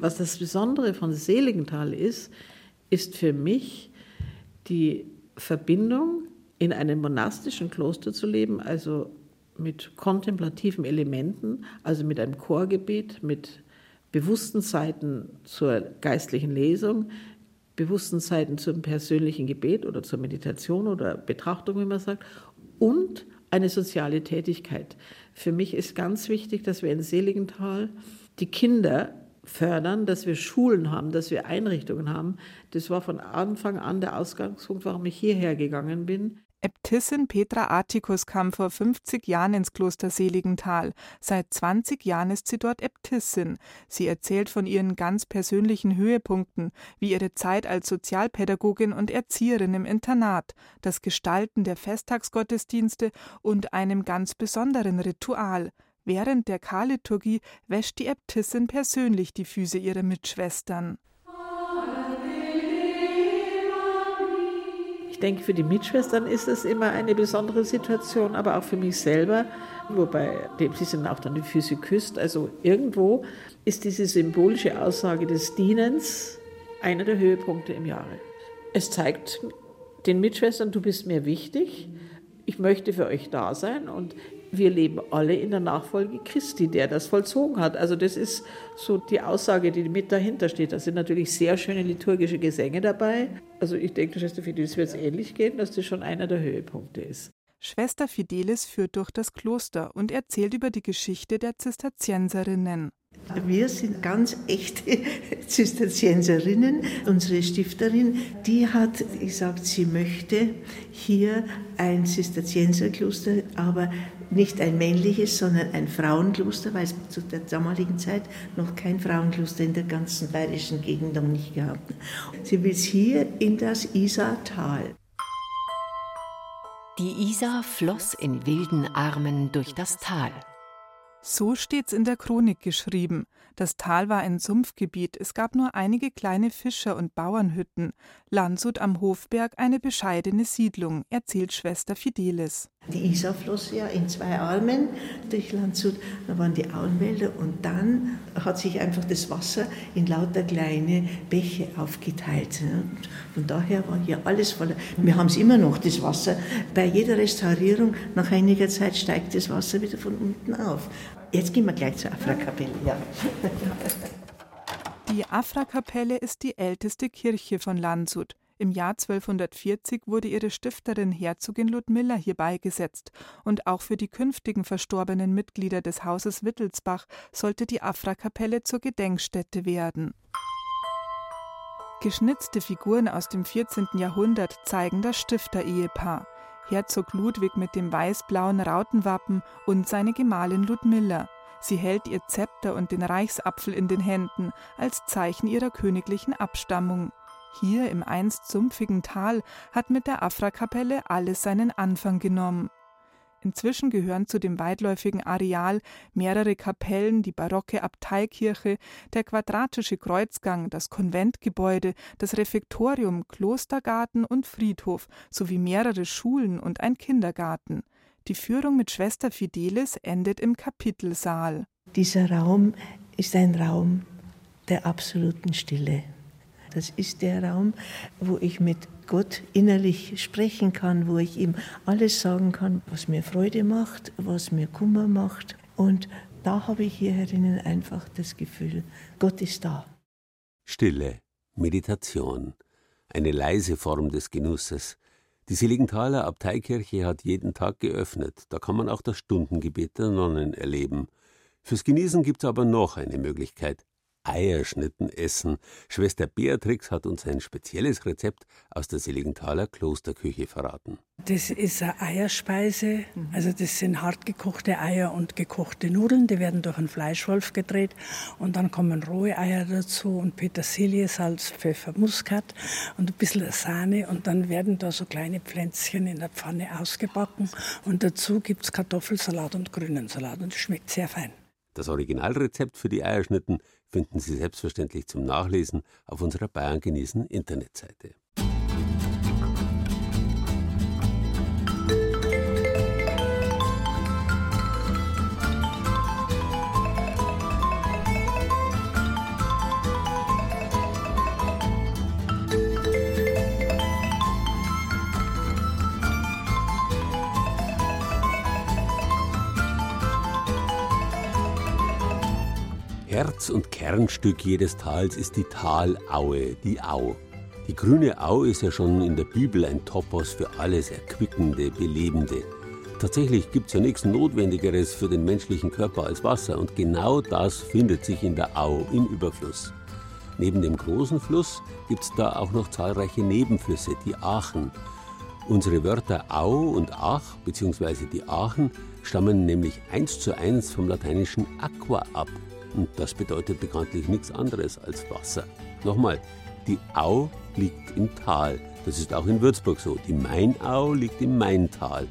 Was das Besondere von Seligenthal ist, ist für mich die Verbindung, in einem monastischen Kloster zu leben, also mit kontemplativen Elementen, also mit einem Chorgebet, mit bewussten Zeiten zur geistlichen Lesung, bewussten Zeiten zum persönlichen Gebet oder zur Meditation oder Betrachtung, wie man sagt, und eine soziale Tätigkeit. Für mich ist ganz wichtig, dass wir in Seligenthal die Kinder fördern, dass wir Schulen haben, dass wir Einrichtungen haben. Das war von Anfang an der Ausgangspunkt, warum ich hierher gegangen bin. Äbtissin Petra Atticus kam vor 50 Jahren ins Kloster Seligenthal. Seit 20 Jahren ist sie dort Äbtissin. Sie erzählt von ihren ganz persönlichen Höhepunkten, wie ihre Zeit als Sozialpädagogin und Erzieherin im Internat, das Gestalten der Festtagsgottesdienste und einem ganz besonderen Ritual. Während der Karliturgie wäscht die Äbtissin persönlich die Füße ihrer Mitschwestern. Ich denke, für die Mitschwestern ist es immer eine besondere Situation, aber auch für mich selber, wobei sie sind auch dann die Füße küsst. Also irgendwo ist diese symbolische Aussage des Dienens einer der Höhepunkte im Jahre. Es zeigt den Mitschwestern, du bist mir wichtig, ich möchte für euch da sein und wir leben alle in der Nachfolge Christi, der das vollzogen hat. Also das ist so die Aussage, die mit dahinter steht. Da sind natürlich sehr schöne liturgische Gesänge dabei. Also ich denke, Schwester Fidelis wird es ähnlich gehen, dass das schon einer der Höhepunkte ist. Schwester Fidelis führt durch das Kloster und erzählt über die Geschichte der Zisterzienserinnen. Wir sind ganz echte Zisterzienserinnen. Unsere Stifterin, die hat gesagt, sie möchte hier ein Zisterzienserkloster, aber nicht ein männliches, sondern ein Frauenkloster, weil es zu der damaligen Zeit noch kein Frauenkloster in der ganzen bayerischen Gegend noch nicht gehabt. Sie will es hier in das Isartal. Die Isar floss in wilden Armen durch das Tal. So steht's in der Chronik geschrieben. Das Tal war ein Sumpfgebiet, es gab nur einige kleine Fischer- und Bauernhütten. Landshut am Hofberg eine bescheidene Siedlung, erzählt Schwester Fidelis. Die Isar floss ja in zwei Armen durch Landshut, da waren die Auenwälder und dann hat sich einfach das Wasser in lauter kleine Bäche aufgeteilt. Von daher war hier alles voller. Wir haben es immer noch, das Wasser. Bei jeder Restaurierung, nach einiger Zeit steigt das Wasser wieder von unten auf. Jetzt gehen wir gleich zur Afra-Kapelle. Ja. Die Afra-Kapelle ist die älteste Kirche von Landshut. Im Jahr 1240 wurde ihre Stifterin Herzogin Ludmilla hier beigesetzt, und auch für die künftigen verstorbenen Mitglieder des Hauses Wittelsbach sollte die Afra-Kapelle zur Gedenkstätte werden. Geschnitzte Figuren aus dem 14. Jahrhundert zeigen das Stifterehepaar. Herzog Ludwig mit dem weiß-blauen Rautenwappen und seine Gemahlin Ludmilla. Sie hält ihr Zepter und den Reichsapfel in den Händen als Zeichen ihrer königlichen Abstammung. Hier im einst sumpfigen Tal hat mit der Afra-Kapelle alles seinen Anfang genommen. Inzwischen gehören zu dem weitläufigen Areal mehrere Kapellen, die barocke Abteikirche, der quadratische Kreuzgang, das Konventgebäude, das Refektorium, Klostergarten und Friedhof sowie mehrere Schulen und ein Kindergarten. Die Führung mit Schwester Fidelis endet im Kapitelsaal. Dieser Raum ist ein Raum der absoluten Stille. Das ist der Raum, wo ich mit Gott innerlich sprechen kann, wo ich ihm alles sagen kann, was mir Freude macht, was mir Kummer macht. Und da habe ich hier herinnen einfach das Gefühl, Gott ist da. Stille, Meditation, eine leise Form des Genusses. Die Seligenthaler Abteikirche hat jeden Tag geöffnet. Da kann man auch das Stundengebet der Nonnen erleben. Fürs Genießen gibt es aber noch eine Möglichkeit. Eierschnitten essen. Schwester Beatrix hat uns ein spezielles Rezept aus der Seligenthaler Klosterküche verraten. Das ist eine Eierspeise. Also das sind hart gekochte Eier und gekochte Nudeln. Die werden durch einen Fleischwolf gedreht. Und dann kommen rohe Eier dazu und Petersilie, Salz, Pfeffer, Muskat und ein bisschen Sahne. Und dann werden da so kleine Pflänzchen in der Pfanne ausgebacken. Und dazu gibt es Kartoffelsalat und grünen Salat. Und das schmeckt sehr fein. Das Originalrezept für die Eierschnitten finden Sie selbstverständlich zum Nachlesen auf unserer Bayern genießen Internetseite. Herz und Kernstück jedes Tals ist die Talaue, die Au. Die grüne Au ist ja schon in der Bibel ein Topos für alles Erquickende, Belebende. Tatsächlich gibt es ja nichts Notwendigeres für den menschlichen Körper als Wasser und genau das findet sich in der Au im Überfluss. Neben dem großen Fluss gibt es da auch noch zahlreiche Nebenflüsse, die Aachen. Unsere Wörter Au und Ach bzw. die Aachen stammen nämlich eins zu eins vom lateinischen Aqua ab, und das bedeutet bekanntlich nichts anderes als Wasser. Nochmal, die Au liegt im Tal. Das ist auch in Würzburg so. Die Mainau liegt im Maintal.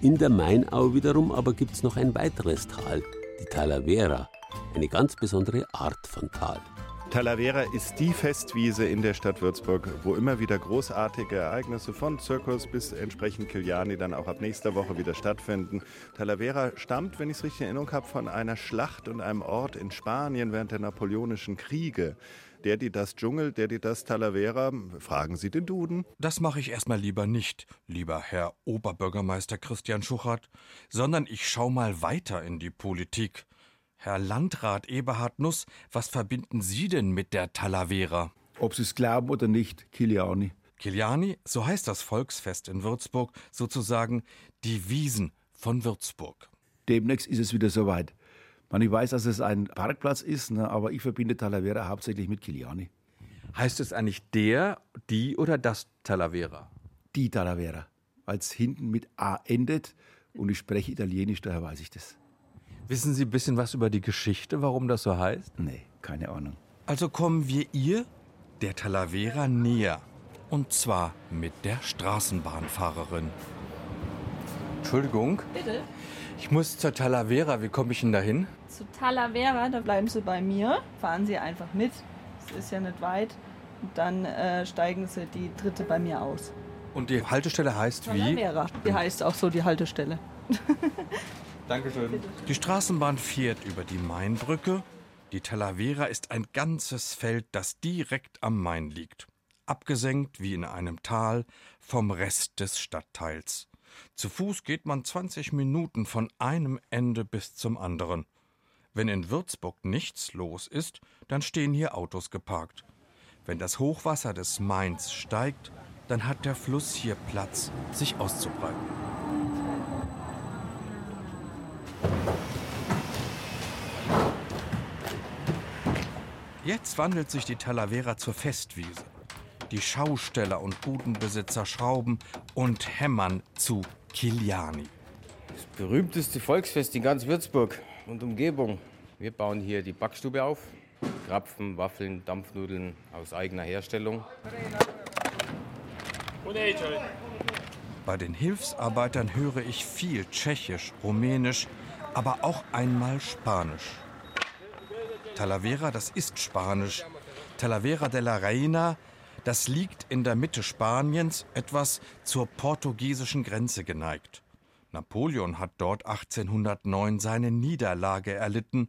In der Mainau wiederum aber gibt es noch ein weiteres Tal, die Talavera, eine ganz besondere Art von Tal. Talavera ist die Festwiese in der Stadt Würzburg, wo immer wieder großartige Ereignisse von Zirkus bis entsprechend Kiliani dann auch ab nächster Woche wieder stattfinden. Talavera stammt, wenn ich es richtig in Erinnerung habe, von einer Schlacht und einem Ort in Spanien während der napoleonischen Kriege. Der, die das Dschungel, der, die das Talavera. Fragen Sie den Duden. Das mache ich erstmal lieber nicht, lieber Herr Oberbürgermeister Christian Schuchert, sondern ich schau mal weiter in die Politik. Herr Landrat Eberhard Nuss, was verbinden Sie denn mit der Talavera? Ob Sie es glauben oder nicht, Kiliani. Kiliani, so heißt das Volksfest in Würzburg, sozusagen die Wiesen von Würzburg. Demnächst ist es wieder soweit. Man, ich weiß, dass es ein Parkplatz ist, ne, aber ich verbinde Talavera hauptsächlich mit Kiliani. Heißt es eigentlich der, die oder das Talavera? Die Talavera, weil es hinten mit A endet und ich spreche Italienisch, daher weiß ich das. Wissen Sie ein bisschen was über die Geschichte, warum das so heißt? Nee, keine Ahnung. Also kommen wir ihr, der Talavera, näher. Und zwar mit der Straßenbahnfahrerin. Entschuldigung. Bitte? Ich muss zur Talavera. Wie komme ich denn dahin? Zu Talavera, da bleiben Sie bei mir. Fahren Sie einfach mit. Es ist ja nicht weit. Und dann äh, steigen Sie die dritte bei mir aus. Und die Haltestelle heißt wie? Talavera. Die heißt auch so die Haltestelle. Dankeschön. Die Straßenbahn fährt über die Mainbrücke. Die Talavera ist ein ganzes Feld, das direkt am Main liegt. Abgesenkt wie in einem Tal vom Rest des Stadtteils. Zu Fuß geht man 20 Minuten von einem Ende bis zum anderen. Wenn in Würzburg nichts los ist, dann stehen hier Autos geparkt. Wenn das Hochwasser des Mains steigt, dann hat der Fluss hier Platz, sich auszubreiten. Jetzt wandelt sich die Talavera zur Festwiese. Die Schausteller und Budenbesitzer schrauben und hämmern zu Kiliani. Das berühmteste Volksfest in ganz Würzburg und Umgebung. Wir bauen hier die Backstube auf. Krapfen, Waffeln, Dampfnudeln aus eigener Herstellung. Bei den Hilfsarbeitern höre ich viel Tschechisch, Rumänisch, aber auch einmal Spanisch. Talavera, das ist Spanisch. Talavera de la Reina, das liegt in der Mitte Spaniens, etwas zur portugiesischen Grenze geneigt. Napoleon hat dort 1809 seine Niederlage erlitten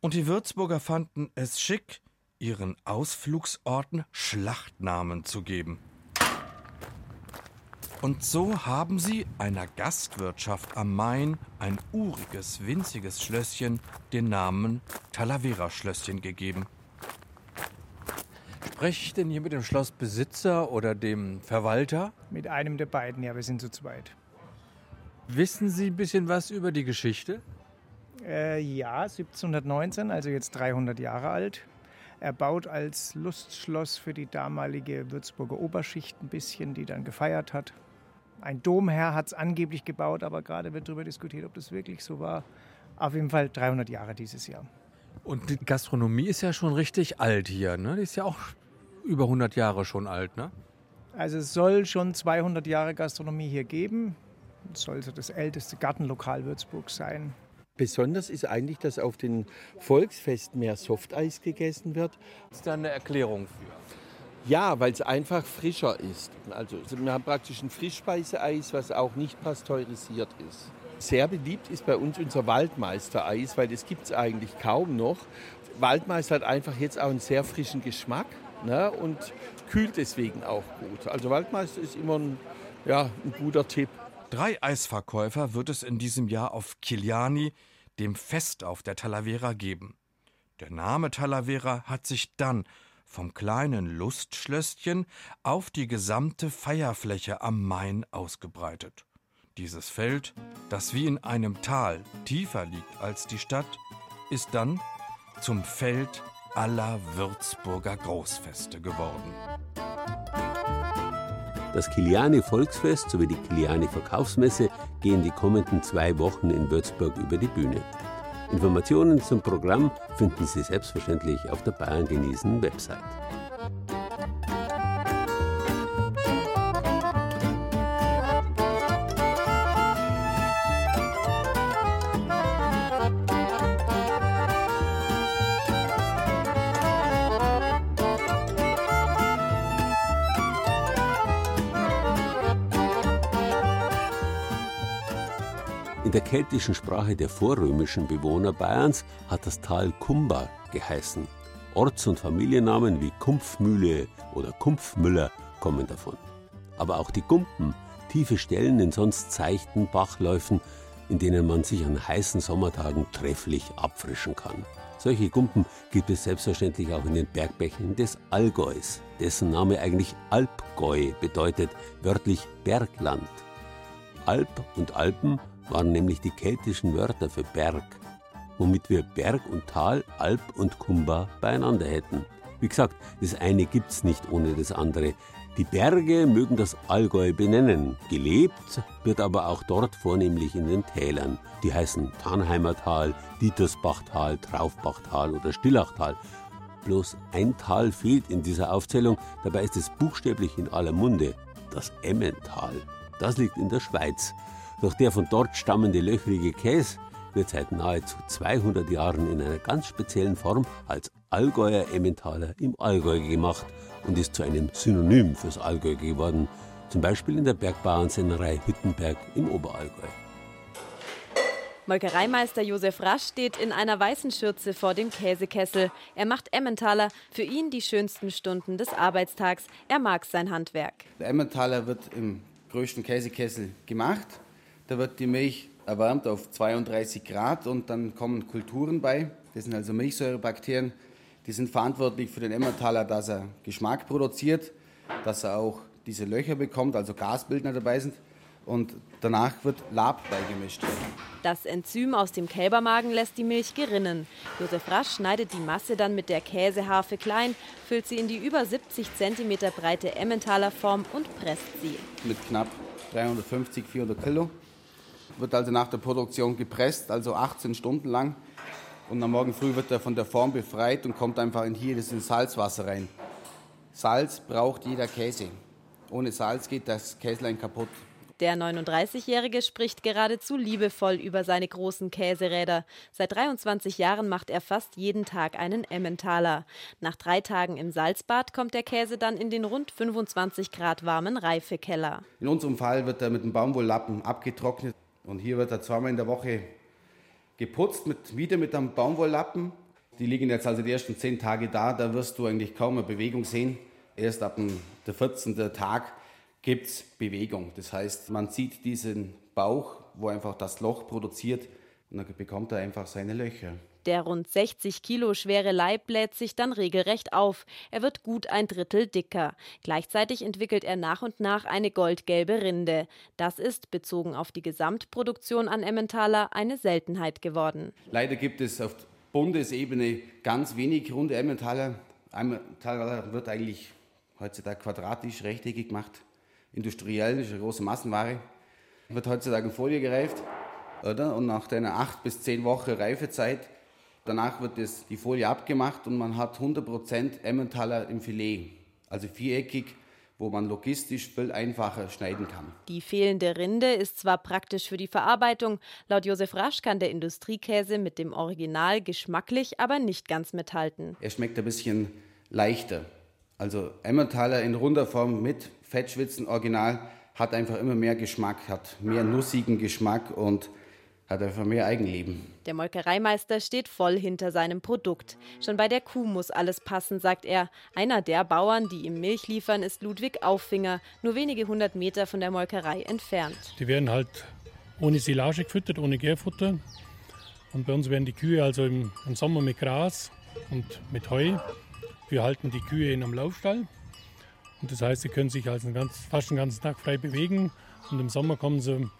und die Würzburger fanden es schick, ihren Ausflugsorten Schlachtnamen zu geben. Und so haben sie einer Gastwirtschaft am Main, ein uriges, winziges Schlösschen, den Namen Talavera-Schlösschen gegeben. Spreche ich denn hier mit dem Schlossbesitzer oder dem Verwalter? Mit einem der beiden, ja, wir sind zu zweit. Wissen Sie ein bisschen was über die Geschichte? Äh, ja, 1719, also jetzt 300 Jahre alt. Erbaut als Lustschloss für die damalige Würzburger Oberschicht ein bisschen, die dann gefeiert hat. Ein Domherr hat es angeblich gebaut, aber gerade wird darüber diskutiert, ob das wirklich so war. Auf jeden Fall 300 Jahre dieses Jahr. Und die Gastronomie ist ja schon richtig alt hier, ne? Die ist ja auch über 100 Jahre schon alt, ne? Also es soll schon 200 Jahre Gastronomie hier geben. Es soll so das älteste Gartenlokal Würzburgs sein. Besonders ist eigentlich, dass auf den Volksfesten mehr Softeis gegessen wird. Ist da eine Erklärung für? Ja, weil es einfach frischer ist. Also wir haben praktisch ein Frischspeiseeis, was auch nicht pasteurisiert ist. Sehr beliebt ist bei uns unser Waldmeistereis, weil das gibt es eigentlich kaum noch. Waldmeister hat einfach jetzt auch einen sehr frischen Geschmack ne, und kühlt deswegen auch gut. Also Waldmeister ist immer ein, ja, ein guter Tipp. Drei Eisverkäufer wird es in diesem Jahr auf Kiliani, dem Fest auf der Talavera, geben. Der Name Talavera hat sich dann vom kleinen Lustschlösschen auf die gesamte Feierfläche am Main ausgebreitet. Dieses Feld, das wie in einem Tal tiefer liegt als die Stadt, ist dann zum Feld aller Würzburger Großfeste geworden. Das Kiliani Volksfest sowie die Kiliani Verkaufsmesse gehen die kommenden zwei Wochen in Würzburg über die Bühne. Informationen zum Programm finden Sie selbstverständlich auf der Bayern genießen Website. Der keltischen Sprache der vorrömischen Bewohner Bayerns hat das Tal Kumba geheißen. Orts- und Familiennamen wie Kumpfmühle oder Kumpfmüller kommen davon. Aber auch die Gumpen, tiefe Stellen in sonst seichten Bachläufen, in denen man sich an heißen Sommertagen trefflich abfrischen kann. Solche Gumpen gibt es selbstverständlich auch in den Bergbächen des Allgäus, dessen Name eigentlich Alpgäu bedeutet, wörtlich Bergland. Alp und Alpen waren nämlich die keltischen Wörter für Berg, womit wir Berg und Tal, Alp und Kumba beieinander hätten. Wie gesagt, das eine gibt's nicht ohne das andere. Die Berge mögen das Allgäu benennen. Gelebt wird aber auch dort vornehmlich in den Tälern. Die heißen Tannheimer Tal, Dietersbachtal, Traufbachtal oder Stillachtal. Bloß ein Tal fehlt in dieser Aufzählung, dabei ist es buchstäblich in aller Munde. Das Emmental. Das liegt in der Schweiz. Doch der von dort stammende löchrige Käse wird seit nahezu 200 Jahren in einer ganz speziellen Form als Allgäuer Emmentaler im Allgäu gemacht und ist zu einem Synonym fürs Allgäu geworden, zum Beispiel in der Bergbauernsennerei Hüttenberg im Oberallgäu. Molkereimeister Josef Rasch steht in einer weißen Schürze vor dem Käsekessel. Er macht Emmentaler, für ihn die schönsten Stunden des Arbeitstags. Er mag sein Handwerk. Der Emmentaler wird im größten Käsekessel gemacht. Da wird die Milch erwärmt auf 32 Grad und dann kommen Kulturen bei. Das sind also Milchsäurebakterien, die sind verantwortlich für den Emmentaler, dass er Geschmack produziert, dass er auch diese Löcher bekommt, also Gasbildner dabei sind. Und danach wird Lab beigemischt. Das Enzym aus dem Kälbermagen lässt die Milch gerinnen. Josef Rasch schneidet die Masse dann mit der Käseharfe klein, füllt sie in die über 70 cm breite Emmentaler Form und presst sie. Mit knapp 350, 400 Kilo. Wird also nach der Produktion gepresst, also 18 Stunden lang. Und am Morgen früh wird er von der Form befreit und kommt einfach in hier das in Salzwasser rein. Salz braucht jeder Käse. Ohne Salz geht das Käslein kaputt. Der 39-Jährige spricht geradezu liebevoll über seine großen Käseräder. Seit 23 Jahren macht er fast jeden Tag einen Emmentaler. Nach drei Tagen im Salzbad kommt der Käse dann in den rund 25 Grad warmen Reifekeller. In unserem Fall wird er mit einem Baumwolllappen abgetrocknet und hier wird er zweimal in der Woche geputzt, mit, wieder mit einem Baumwolllappen. Die liegen jetzt also die ersten zehn Tage da, da wirst du eigentlich kaum eine Bewegung sehen. Erst ab dem 14. Tag gibt es Bewegung. Das heißt, man sieht diesen Bauch, wo einfach das Loch produziert und dann bekommt er einfach seine Löcher. Der rund 60 Kilo schwere Leib bläht sich dann regelrecht auf. Er wird gut ein Drittel dicker. Gleichzeitig entwickelt er nach und nach eine goldgelbe Rinde. Das ist, bezogen auf die Gesamtproduktion an Emmentaler, eine Seltenheit geworden. Leider gibt es auf Bundesebene ganz wenig runde Emmentaler. Emmentaler wird eigentlich heutzutage quadratisch, rechteckig gemacht. Industriell ist eine große Massenware. Wird heutzutage in Folie gereift. Oder? Und nach einer acht bis zehn Wochen Reifezeit Danach wird das, die Folie abgemacht und man hat 100% Emmentaler im Filet, also viereckig, wo man logistisch viel einfacher schneiden kann. Die fehlende Rinde ist zwar praktisch für die Verarbeitung, laut Josef Rasch kann der Industriekäse mit dem Original geschmacklich aber nicht ganz mithalten. Er schmeckt ein bisschen leichter. Also Emmentaler in runder Form mit Fettschwitzen Original hat einfach immer mehr Geschmack, hat mehr nussigen Geschmack und hat einfach mehr Eigenleben. Der Molkereimeister steht voll hinter seinem Produkt. Schon bei der Kuh muss alles passen, sagt er. Einer der Bauern, die ihm Milch liefern, ist Ludwig Auffinger, nur wenige hundert Meter von der Molkerei entfernt. Die werden halt ohne Silage gefüttert, ohne Gärfutter. Und bei uns werden die Kühe also im, im Sommer mit Gras und mit Heu. Wir halten die Kühe in einem Laufstall. Und das heißt, sie können sich also ganz, fast den ganzen Tag frei bewegen. Und im Sommer kommen sie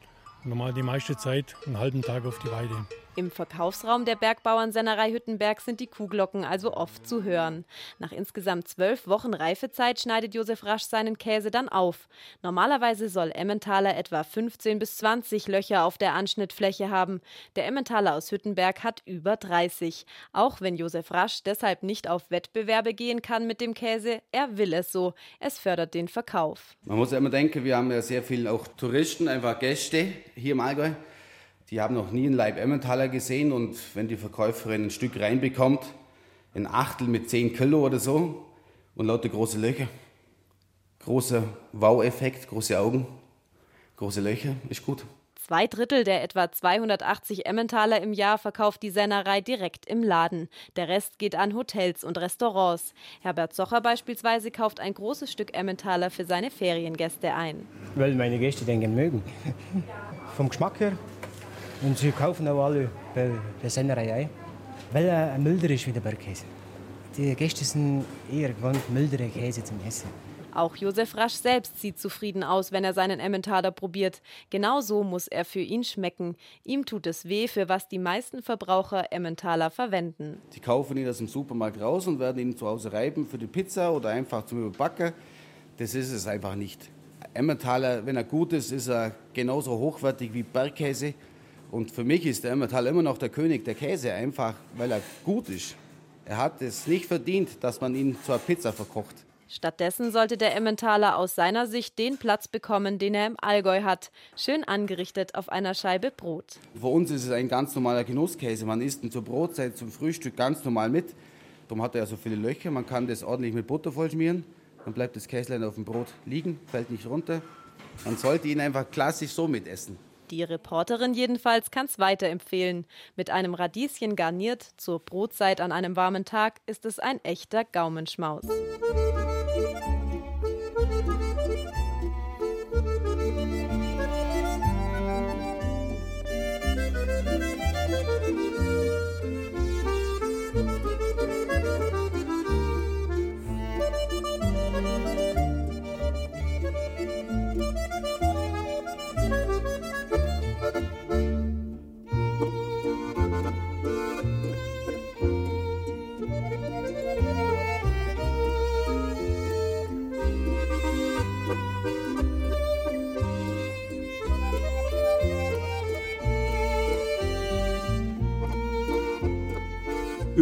normal die meiste Zeit einen halben Tag auf die Weide. Im Verkaufsraum der Bergbauernsennerei Hüttenberg sind die Kuhglocken also oft zu hören. Nach insgesamt zwölf Wochen Reifezeit schneidet Josef Rasch seinen Käse dann auf. Normalerweise soll Emmentaler etwa 15 bis 20 Löcher auf der Anschnittfläche haben. Der Emmentaler aus Hüttenberg hat über 30. Auch wenn Josef Rasch deshalb nicht auf Wettbewerbe gehen kann mit dem Käse, er will es so. Es fördert den Verkauf. Man muss ja immer denken, wir haben ja sehr viel auch Touristen, einfach Gäste hier im Allgäu. Die haben noch nie einen Leib Emmentaler gesehen und wenn die Verkäuferin ein Stück reinbekommt, ein Achtel mit 10 Kilo oder so und lauter große Löcher, großer Wow-Effekt, große Augen, große Löcher, ist gut. Zwei Drittel der etwa 280 Emmentaler im Jahr verkauft die Sennerei direkt im Laden. Der Rest geht an Hotels und Restaurants. Herbert Socher beispielsweise kauft ein großes Stück Emmentaler für seine Feriengäste ein. Weil meine Gäste den mögen. Vom Geschmack her. Und sie kaufen auch alle bei der Sennerei ein. Weil er milder ist wie der Bergkäse. Die Gäste sind eher gewohnt, mildere Käse zum Essen. Auch Josef Rasch selbst sieht zufrieden aus, wenn er seinen Emmentaler probiert. Genau so muss er für ihn schmecken. Ihm tut es weh, für was die meisten Verbraucher Emmentaler verwenden. Sie kaufen ihn aus dem Supermarkt raus und werden ihn zu Hause reiben für die Pizza oder einfach zum Überbacken. Das ist es einfach nicht. Emmentaler, wenn er gut ist, ist er genauso hochwertig wie Bergkäse. Und für mich ist der Emmentaler immer noch der König der Käse, einfach weil er gut ist. Er hat es nicht verdient, dass man ihn zur Pizza verkocht. Stattdessen sollte der Emmentaler aus seiner Sicht den Platz bekommen, den er im Allgäu hat, schön angerichtet auf einer Scheibe Brot. Für uns ist es ein ganz normaler Genusskäse. Man isst ihn zur Brotzeit, zum Frühstück ganz normal mit. Darum hat er ja so viele Löcher. Man kann das ordentlich mit Butter vollschmieren. Dann bleibt das Käslein auf dem Brot liegen, fällt nicht runter. Man sollte ihn einfach klassisch so mitessen. Die Reporterin jedenfalls kann es weiterempfehlen. Mit einem Radieschen garniert zur Brotzeit an einem warmen Tag ist es ein echter Gaumenschmaus.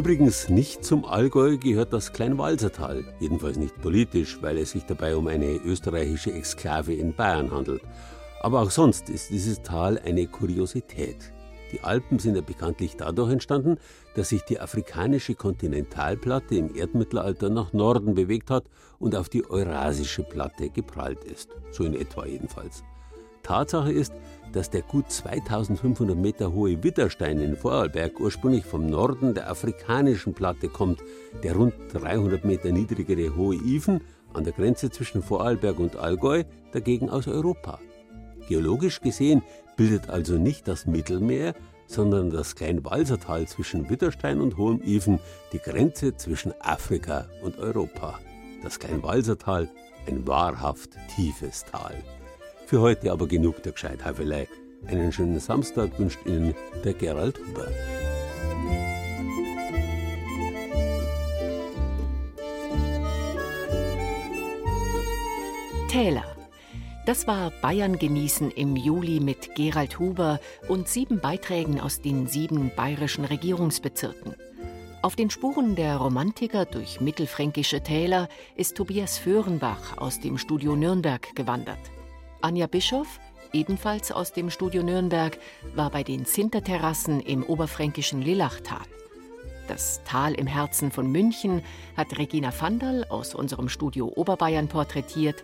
Übrigens nicht zum Allgäu gehört das Kleinwalsertal, jedenfalls nicht politisch, weil es sich dabei um eine österreichische Exklave in Bayern handelt. Aber auch sonst ist dieses Tal eine Kuriosität. Die Alpen sind ja bekanntlich dadurch entstanden, dass sich die afrikanische Kontinentalplatte im Erdmittelalter nach Norden bewegt hat und auf die eurasische Platte geprallt ist. So in etwa jedenfalls. Tatsache ist, dass der gut 2500 Meter hohe Witterstein in Vorarlberg ursprünglich vom Norden der afrikanischen Platte kommt, der rund 300 Meter niedrigere Hohe Ifen an der Grenze zwischen Vorarlberg und Allgäu dagegen aus Europa. Geologisch gesehen bildet also nicht das Mittelmeer, sondern das Kleinwalsertal zwischen Witterstein und Hohem Ifen die Grenze zwischen Afrika und Europa. Das Kleinwalsertal, ein wahrhaft tiefes Tal. Für heute aber genug der Gescheitheifelei. Einen schönen Samstag wünscht Ihnen der Gerald Huber. Täler. Das war Bayern genießen im Juli mit Gerald Huber und sieben Beiträgen aus den sieben bayerischen Regierungsbezirken. Auf den Spuren der Romantiker durch mittelfränkische Täler ist Tobias Föhrenbach aus dem Studio Nürnberg gewandert. Anja Bischoff, ebenfalls aus dem Studio Nürnberg, war bei den Zinterterrassen im oberfränkischen Lillachtal. Das Tal im Herzen von München hat Regina Vandal aus unserem Studio Oberbayern porträtiert.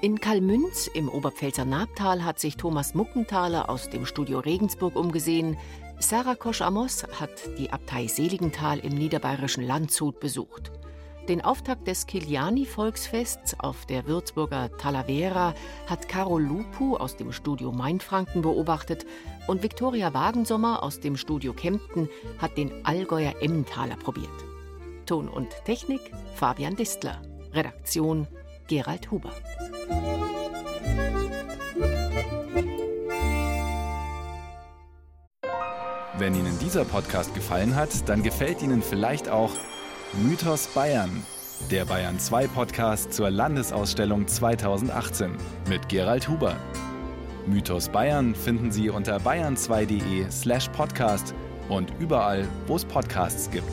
In Kalmünz im Oberpfälzer Nabtal hat sich Thomas Muckenthaler aus dem Studio Regensburg umgesehen. Sarah Kosch-Amos hat die Abtei Seligenthal im niederbayerischen Landshut besucht. Den Auftakt des Kiliani-Volksfests auf der Würzburger Talavera hat Carol Lupu aus dem Studio Mainfranken beobachtet und Viktoria Wagensommer aus dem Studio Kempten hat den Allgäuer Emmentaler probiert. Ton und Technik Fabian Distler. Redaktion Gerald Huber. Wenn Ihnen dieser Podcast gefallen hat, dann gefällt Ihnen vielleicht auch Mythos Bayern, der Bayern 2 Podcast zur Landesausstellung 2018 mit Gerald Huber. Mythos Bayern finden Sie unter bayern2.de/slash podcast und überall, wo es Podcasts gibt.